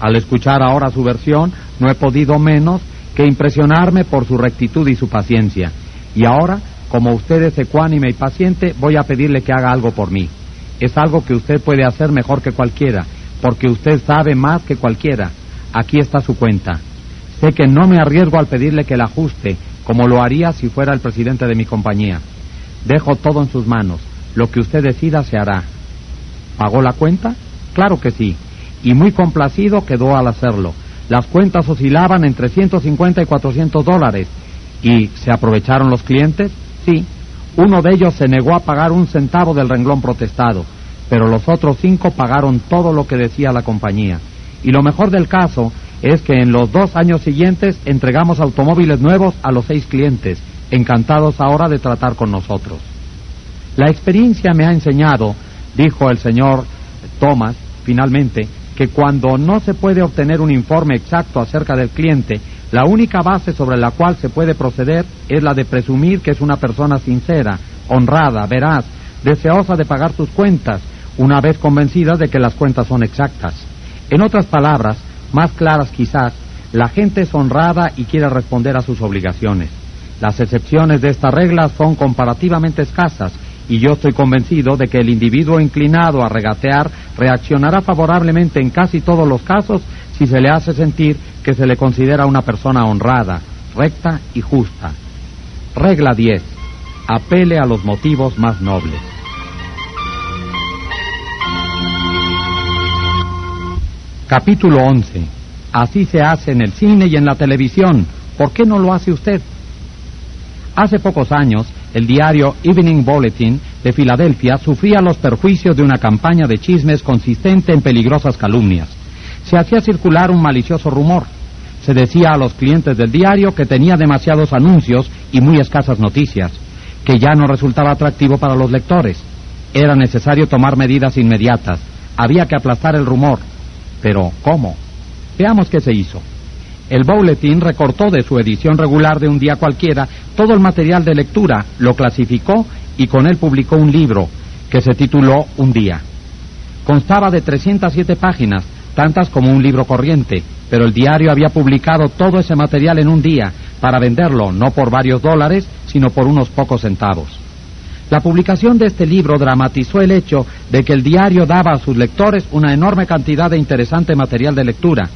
Al escuchar ahora su versión, no he podido menos que impresionarme por su rectitud y su paciencia y ahora, como usted es ecuánime y paciente, voy a pedirle que haga algo por mí. Es algo que usted puede hacer mejor que cualquiera, porque usted sabe más que cualquiera. Aquí está su cuenta. Sé que no me arriesgo al pedirle que la ajuste, como lo haría si fuera el presidente de mi compañía. Dejo todo en sus manos. Lo que usted decida se hará. ¿Pagó la cuenta? Claro que sí. Y muy complacido quedó al hacerlo. Las cuentas oscilaban entre 150 y 400 dólares ¿Y se aprovecharon los clientes? Sí. Uno de ellos se negó a pagar un centavo del renglón protestado, pero los otros cinco pagaron todo lo que decía la compañía. Y lo mejor del caso es que en los dos años siguientes entregamos automóviles nuevos a los seis clientes, encantados ahora de tratar con nosotros. La experiencia me ha enseñado, dijo el señor Thomas, finalmente, que cuando no se puede obtener un informe exacto acerca del cliente, la única base sobre la cual se puede proceder es la de presumir que es una persona sincera, honrada, veraz, deseosa de pagar sus cuentas, una vez convencida de que las cuentas son exactas. En otras palabras, más claras quizás, la gente es honrada y quiere responder a sus obligaciones. Las excepciones de esta regla son comparativamente escasas y yo estoy convencido de que el individuo inclinado a regatear reaccionará favorablemente en casi todos los casos si se le hace sentir que se le considera una persona honrada, recta y justa. Regla 10. Apele a los motivos más nobles. Capítulo 11. Así se hace en el cine y en la televisión. ¿Por qué no lo hace usted? Hace pocos años, el diario Evening Bulletin de Filadelfia sufría los perjuicios de una campaña de chismes consistente en peligrosas calumnias se hacía circular un malicioso rumor. Se decía a los clientes del diario que tenía demasiados anuncios y muy escasas noticias, que ya no resultaba atractivo para los lectores. Era necesario tomar medidas inmediatas, Había que aplastar el rumor. Pero, ¿cómo? Veamos qué se hizo. El Bulletin recortó de su edición regular de un día cualquiera todo el material de lectura, lo clasificó y con él publicó un libro que se tituló Un día. Constaba de 307 páginas, tantas como un libro corriente, pero el diario había publicado todo ese material en un día para venderlo no por varios dólares, sino por unos pocos centavos. La publicación de este libro dramatizó el hecho de que el diario daba a sus lectores una enorme cantidad de interesante material de lectura.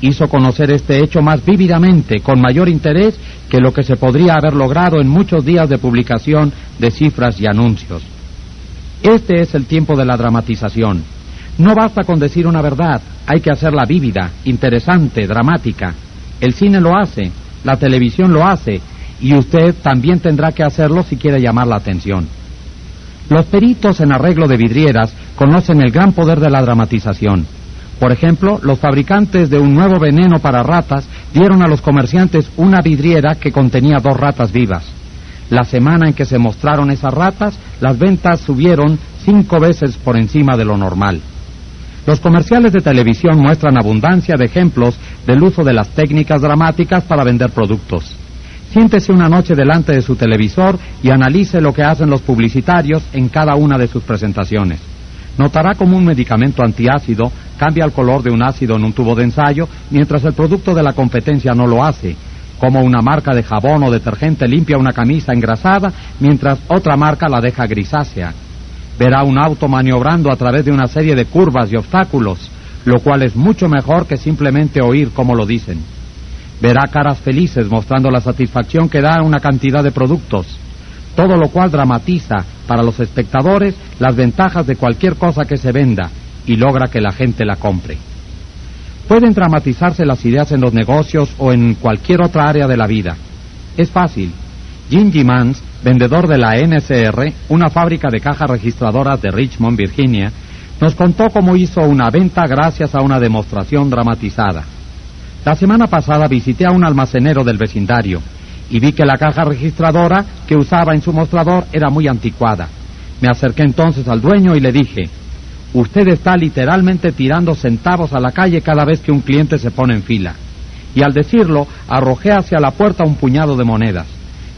Hizo conocer este hecho más vívidamente, con mayor interés que lo que se podría haber logrado en muchos días de publicación de cifras y anuncios. Este es el tiempo de la dramatización. No basta con decir una verdad, hay que hacerla vívida, interesante, dramática. El cine lo hace, la televisión lo hace, y usted también tendrá que hacerlo si quiere llamar la atención. Los peritos en arreglo de vidrieras conocen el gran poder de la dramatización. Por ejemplo, los fabricantes de un nuevo veneno para ratas dieron a los comerciantes una vidriera que contenía dos ratas vivas. La semana en que se mostraron esas ratas, las ventas subieron cinco veces por encima de lo normal. Los comerciales de televisión muestran abundancia de ejemplos del uso de las técnicas dramáticas para vender productos. Siéntese una noche delante de su televisor y analice lo que hacen los publicitarios en cada una de sus presentaciones. Notará como un medicamento antiácido cambia el color de un ácido en un tubo de ensayo, mientras el producto de la competencia no lo hace. Como una marca de jabón o detergente limpia una camisa engrasada, mientras otra marca la deja grisácea verá un auto maniobrando a través de una serie de curvas y obstáculos, lo cual es mucho mejor que simplemente oír cómo lo dicen. Verá caras felices mostrando la satisfacción que da una cantidad de productos, todo lo cual dramatiza para los espectadores las ventajas de cualquier cosa que se venda y logra que la gente la compre. Pueden dramatizarse las ideas en los negocios o en cualquier otra área de la vida. Es fácil. Gingy Mans vendedor de la NCR, una fábrica de cajas registradoras de Richmond, Virginia, nos contó cómo hizo una venta gracias a una demostración dramatizada. La semana pasada visité a un almacenero del vecindario y vi que la caja registradora que usaba en su mostrador era muy anticuada. Me acerqué entonces al dueño y le dije, usted está literalmente tirando centavos a la calle cada vez que un cliente se pone en fila. Y al decirlo, arrojé hacia la puerta un puñado de monedas.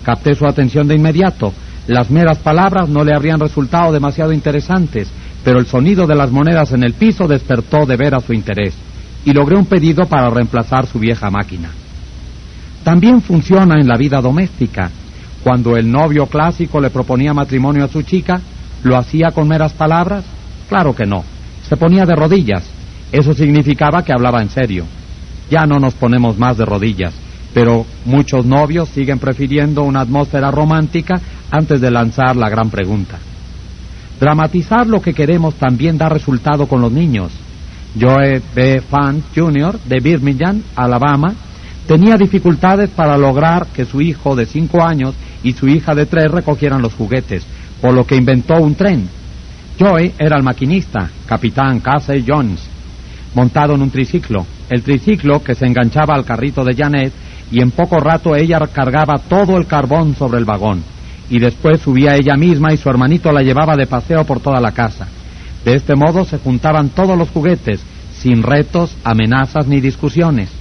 Capté su atención de inmediato. Las meras palabras no le habrían resultado demasiado interesantes, pero el sonido de las monedas en el piso despertó de veras su interés y logré un pedido para reemplazar su vieja máquina. También funciona en la vida doméstica. Cuando el novio clásico le proponía matrimonio a su chica, ¿lo hacía con meras palabras? Claro que no. Se ponía de rodillas. Eso significaba que hablaba en serio. Ya no nos ponemos más de rodillas pero muchos novios siguen prefiriendo una atmósfera romántica antes de lanzar la gran pregunta. Dramatizar lo que queremos también da resultado con los niños. Joe B. Fant Jr. de Birmingham, Alabama, tenía dificultades para lograr que su hijo de cinco años y su hija de tres recogieran los juguetes, por lo que inventó un tren. Joe era el maquinista, capitán Casey Jones, montado en un triciclo. El triciclo, que se enganchaba al carrito de Janet, y en poco rato ella cargaba todo el carbón sobre el vagón y después subía ella misma y su hermanito la llevaba de paseo por toda la casa. De este modo se juntaban todos los juguetes, sin retos, amenazas ni discusiones.